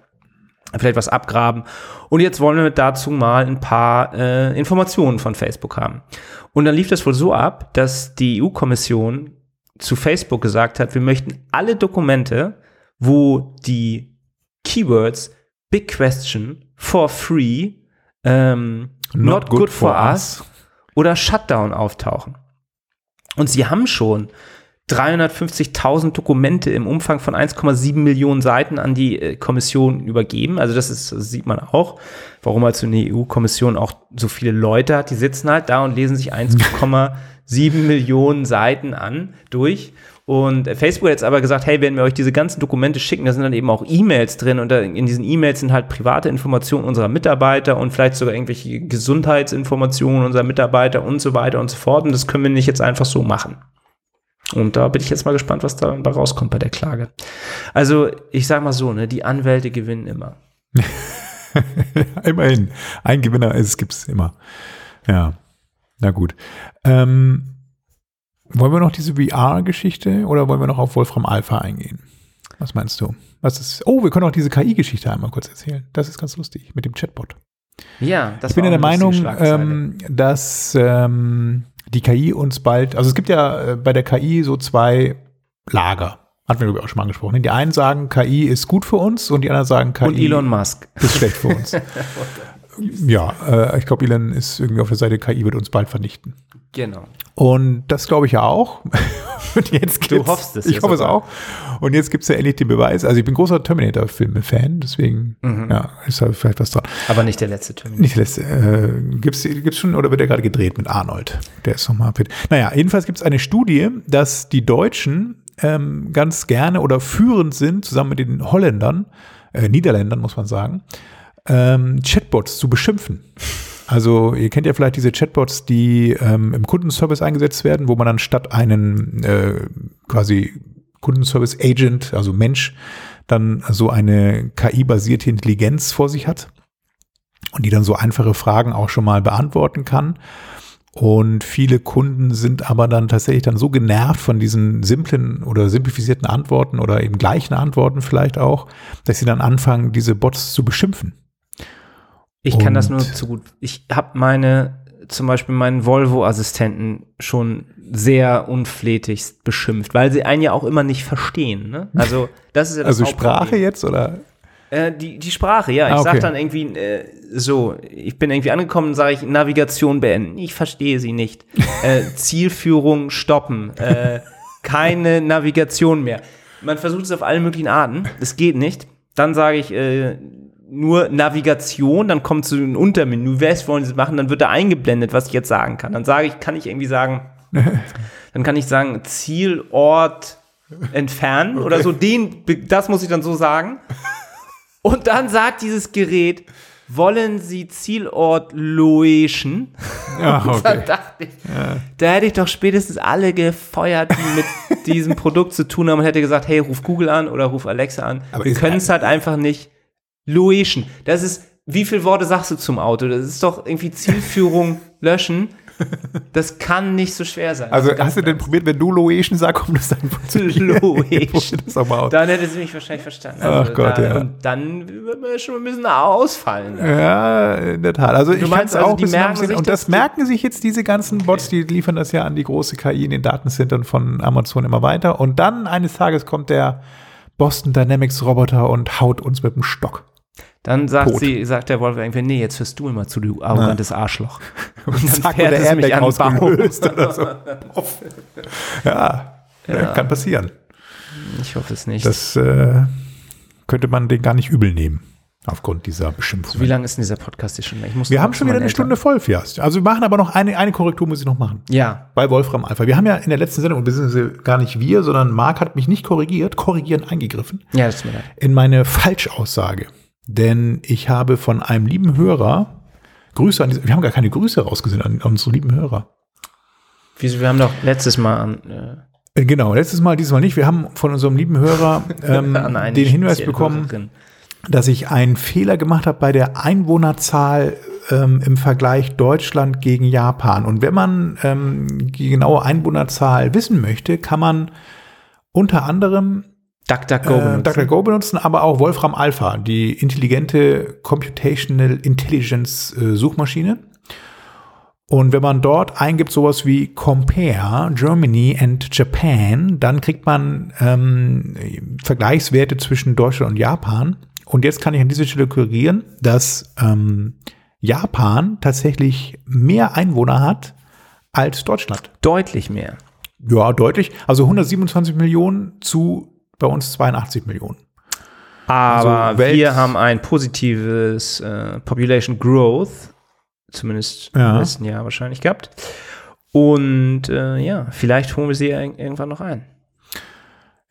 vielleicht was abgraben. Und jetzt wollen wir dazu mal ein paar äh, Informationen von Facebook haben. Und dann lief das wohl so ab, dass die EU-Kommission zu Facebook gesagt hat, wir möchten alle Dokumente, wo die Keywords Big Question, for free, ähm, not, good, for us oder Shutdown auftauchen. Und sie haben schon 350.000 Dokumente im Umfang von 1,7 Millionen Seiten an die äh, Kommission übergeben. Also das ist, das sieht man auch, warum halt so eine EU-Kommission auch so viele Leute hat. Die sitzen halt da und lesen sich 1,7 Millionen Seiten an durch. Und Facebook hat jetzt aber gesagt, hey, wenn wir euch diese ganzen Dokumente schicken, da sind dann eben auch E-Mails drin und in diesen E-Mails sind halt private Informationen unserer Mitarbeiter und vielleicht sogar irgendwelche Gesundheitsinformationen unserer Mitarbeiter und so weiter und so fort. Und das können wir nicht jetzt einfach so machen. Und da bin ich jetzt mal gespannt, was da rauskommt bei der Klage. Also, ich sag mal so, ne, die Anwälte gewinnen immer. Immerhin. Ein Gewinner ist, gibt's immer. Ja. Na gut. Ähm, wollen wir noch diese VR-Geschichte oder wollen wir noch auf Wolfram Alpha eingehen? Was meinst du? Was ist, oh, wir können auch diese KI-Geschichte einmal kurz erzählen. Das ist ganz lustig mit dem Chatbot. Ja, das Ich bin ja der Meinung, ähm, dass ähm, die KI uns bald, also es gibt ja äh, bei der KI so zwei Lager. Hatten wir, glaube ich, auch schon mal angesprochen. Die einen sagen, KI ist gut für uns und die anderen sagen, KI und Elon Musk. ist schlecht für uns. ja, äh, ich glaube, Elon ist irgendwie auf der Seite, KI wird uns bald vernichten. Genau. Und das glaube ich ja auch. Und jetzt Du hoffst es Ich hoffe es auch. Und jetzt gibt es ja endlich den Beweis. Also ich bin großer Terminator-Filme-Fan, deswegen Mhm. ja, ist da vielleicht was dran. Aber nicht der letzte Termin. Nicht letzte. Äh, gibt's gibt's schon oder wird der gerade gedreht mit Arnold? Der ist nochmal fit. Naja, jedenfalls gibt es eine Studie, dass die Deutschen ähm, ganz gerne oder führend sind, zusammen mit den Holländern, äh, Niederländern muss man sagen, ähm, Chatbots zu beschimpfen. Also ihr kennt ja vielleicht diese Chatbots, die ähm, im Kundenservice eingesetzt werden, wo man dann statt einen äh, quasi Kundenservice Agent, also Mensch, dann so eine KI-basierte Intelligenz vor sich hat und die dann so einfache Fragen auch schon mal beantworten kann. Und viele Kunden sind aber dann tatsächlich dann so genervt von diesen simplen oder simplifizierten Antworten oder eben gleichen Antworten vielleicht auch, dass sie dann anfangen, diese Bots zu beschimpfen. Ich kann das nur zu gut. Ich habe meine, zum Beispiel meinen Volvo-Assistenten schon sehr unflätigst beschimpft, weil sie einen ja auch immer nicht verstehen. Ne? Also das ist ja das Also Sprache jetzt oder? Äh, die, die Sprache, ja. Ich Ah, sag okay. dann irgendwie äh, so, ich bin irgendwie angekommen sage ich Navigation beenden. Ich verstehe sie nicht. äh, Zielführung stoppen. Äh, keine Navigation mehr. Man versucht es auf allen möglichen Arten. Es geht nicht. Dann sage ich äh, nur Navigation, dann kommt zu einem Untermenü. Was wollen Sie machen? Dann wird da eingeblendet, was ich jetzt sagen kann. Dann sage ich, kann ich irgendwie sagen, dann kann ich sagen Zielort entfernen oder so. Den, das muss ich dann so sagen. Und dann sagt dieses Gerät, wollen Sie Zielort Loeschen? Ja, Dann okay. dachte ich, da hätte ich doch spätestens alle gefeuert, die mit diesem Produkt zu tun haben und hätte gesagt, hey, ruf Google an oder ruf Alexa an. Aber Wir können es halt einfach nicht. Loeschen. Das ist, wie viele Worte sagst du zum Auto? Das ist doch irgendwie Zielführung löschen. Das kann nicht so schwer sein. Also hast du denn probiert, wenn du Loation sagst, kommt das dann funktionieren? Loeschen. Probier das doch mal aus. Dann hätte sie mich wahrscheinlich verstanden. Ach Gott, da, ja. Und dann wird man schon ein bisschen ausfallen. Ja, in der Tat. Also ich kann meinst es also, auch die merken sich Und das- das merken sich jetzt diese ganzen Bots, die liefern das ja an die große KI in den Datencentern von Amazon immer weiter. Und dann eines Tages kommt der Boston Dynamics Roboter und haut uns mit dem Stock. Dann sagt Tot. sie, sagt der Wolf irgendwie, nee, jetzt hörst du immer zu, du arrogantes Arschloch. Und dann zack, fährt der es mich an ausgelöst oder so. Ja, ja, kann passieren. Ich hoffe es nicht. Das äh, könnte man den gar nicht übel nehmen, aufgrund dieser Beschimpfung. Wie lang ist denn dieser Podcast hier schon? Ich muss Wir haben schon wieder eine Eltern. Stunde voll, Fiast. Also wir machen aber noch eine, eine Korrektur, muss ich noch machen. Ja, bei Wolfram Alpha. Wir haben ja in der letzten Sendung, beziehungsweise gar nicht wir, sondern Marc hat mich nicht korrigiert, korrigierend eingegriffen ja, das ist mir leid. in meine Falschaussage. Denn ich habe von einem lieben Hörer Grüße an diese, wir haben gar keine Grüße rausgesendet an, an unsere lieben Hörer. Wieso, wir haben doch letztes Mal an, äh, Äh, Genau, letztes Mal, dieses Mal nicht. Wir haben von unserem lieben Hörer ähm, den Hinweis bekommen, Hörerin. dass ich einen Fehler gemacht habe bei der Einwohnerzahl ähm, im Vergleich Deutschland gegen Japan. Und wenn man ähm, die genaue Einwohnerzahl wissen möchte, kann man unter anderem DuckDuckGo äh, benutzen. DuckDuckGo benutzen, aber auch Wolfram Alpha, die intelligente Computational Intelligence äh, Suchmaschine. Und wenn man dort eingibt sowas wie Compare Germany and Japan, dann kriegt man ähm, Vergleichswerte zwischen Deutschland und Japan. Und jetzt kann ich an dieser Stelle korrigieren, dass ähm, Japan tatsächlich mehr Einwohner hat als Deutschland. Deutlich mehr. Ja, deutlich. Also 127 Millionen zu bei uns 82 Millionen. Aber Also wir haben ein positives äh, Population Growth, zumindest Ja. im letzten Jahr wahrscheinlich gehabt. Und äh, ja, vielleicht holen wir sie ir- irgendwann noch ein.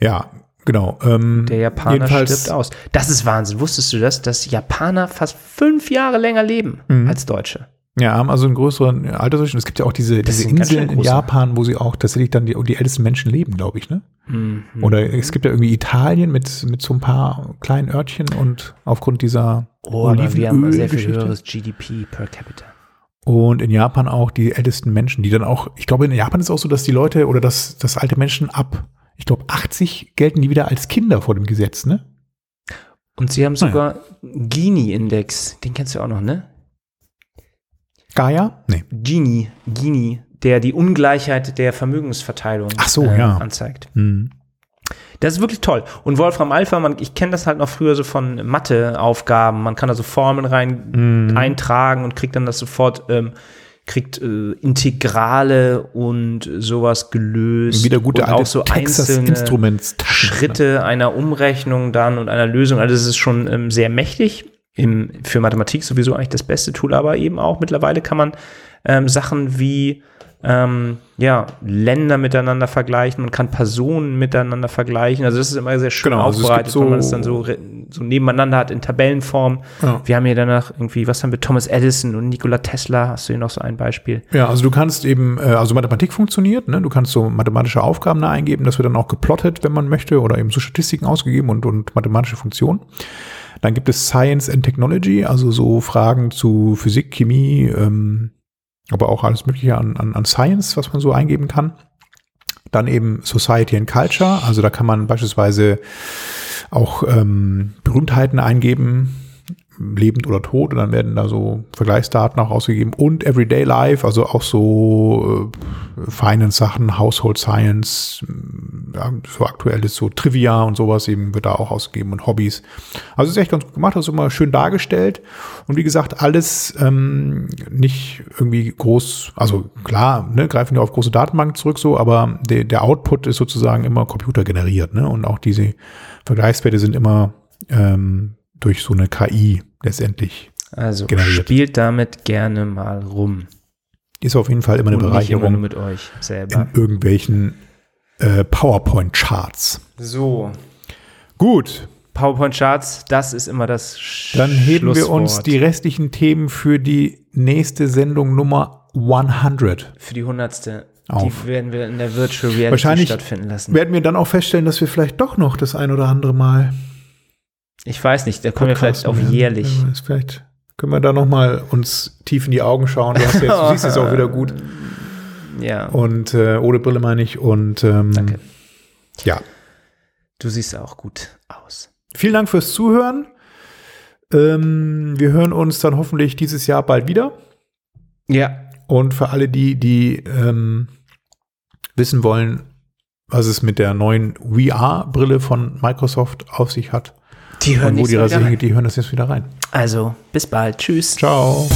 Ja, genau. Ähm, Der Japaner stirbt aus. Das ist Wahnsinn. Wusstest du das, dass Japaner fast fünf Jahre länger leben Mhm. als Deutsche? Ja, haben also einen größeren Altersdurchschnitt. Es gibt ja auch diese, Das diese Inseln in. Japan, wo sie auch tatsächlich dann die, die ältesten Menschen leben, glaube ich, ne? Mhm. Oder es gibt ja irgendwie Italien mit, mit so ein paar kleinen Örtchen und aufgrund dieser Oh, aber wir haben sehr viel höheres GDP per capita. Und in Japan auch die ältesten Menschen, die dann auch, ich glaube, in Japan ist es auch so, dass die Leute oder dass, dass alte Menschen ab, ich glaube, 80 gelten die wieder als Kinder vor dem Gesetz, ne? Und sie haben sogar Gini-Index. Den kennst du auch noch, ne? Gaia? Nee. Gini, Gini, der die Ungleichheit der Vermögensverteilung Ach so, äh, ja. anzeigt. Hm. Das ist wirklich toll. Und Wolfram Alpha, man, ich kenne das halt noch früher so von Matheaufgaben. Man kann da so Formeln rein Mhm. eintragen und kriegt dann das sofort, ähm, kriegt äh, Integrale und sowas gelöst. Wieder gute und auch so Texas einzelne Schritte einer Umrechnung dann und einer Lösung. Also es ist schon ähm, sehr mächtig. Im, für Mathematik sowieso eigentlich das beste Tool, aber eben auch mittlerweile kann man ähm, Sachen wie ähm, ja, Länder miteinander vergleichen, man kann Personen miteinander vergleichen. Also das ist immer sehr schön Genau, also aufbereitet, gibt wenn man es dann so, so nebeneinander hat in Tabellenform. Ja. Wir haben hier danach irgendwie, was haben wir, Thomas Edison und Nikola Tesla, hast du hier noch so ein Beispiel? Ja, also du kannst eben, äh, also Mathematik funktioniert, ne? du kannst so mathematische Aufgaben da eingeben, das wird dann auch geplottet, wenn man möchte, oder eben so Statistiken ausgegeben und, und mathematische Funktionen. Dann gibt es Science and Technology, also so Fragen zu Physik, Chemie, ähm, aber auch alles Mögliche an, an, an Science, was man so eingeben kann. Dann eben Society and Culture, also da kann man beispielsweise auch ähm, Berühmtheiten eingeben, lebend oder tot, und dann werden da so Vergleichsdaten auch ausgegeben. Und Everyday Life, also auch so äh, Finance-Sachen, Household Science, ja, so aktuelles, so Trivia und sowas eben wird da auch ausgegeben und Hobbys. Also ist echt ganz gut gemacht, das ist immer schön dargestellt. Und wie gesagt, alles ähm, nicht irgendwie groß, also klar, ne, greifen wir auf große Datenbanken zurück so, aber der, der Output ist sozusagen immer computergeneriert, ne? Und auch diese Vergleichswerte sind immer ähm, durch so eine KI letztendlich. Also generiert. spielt damit gerne mal rum. Ist auf jeden Fall immer eine Und immer Bereicherung nur mit euch selber. in irgendwelchen äh, PowerPoint-Charts. So, Gut, PowerPoint-Charts, das ist immer das Sch dann heben wir uns die restlichen Themen für die nächste Sendung Nummer 100. für die hundertste. Auf. Die werden wir in der Virtual Reality Wahrscheinlich stattfinden lassen. Werden wir dann auch feststellen, dass wir vielleicht doch noch das ein oder andere Mal Ich weiß nicht, da kommen wir vielleicht auf jährlich. Ja, Vielleicht können wir da noch mal uns tief in die Augen schauen. Du, hast jetzt, du siehst es auch wieder gut. Ja, Und äh, ohne Brille meine ich. Und ähm, danke. ja, Du siehst auch gut aus. vielen Dank fürs Zuhören. Ähm, wir hören uns dann hoffentlich dieses Jahr bald wieder. Ja, Und für alle die, die ähm, wissen wollen, was es mit der neuen VR-Brille von Microsoft auf sich hat die hören und wo die hingeht, die hören das jetzt wieder rein. Also, bis bald. Tschüss. Ciao.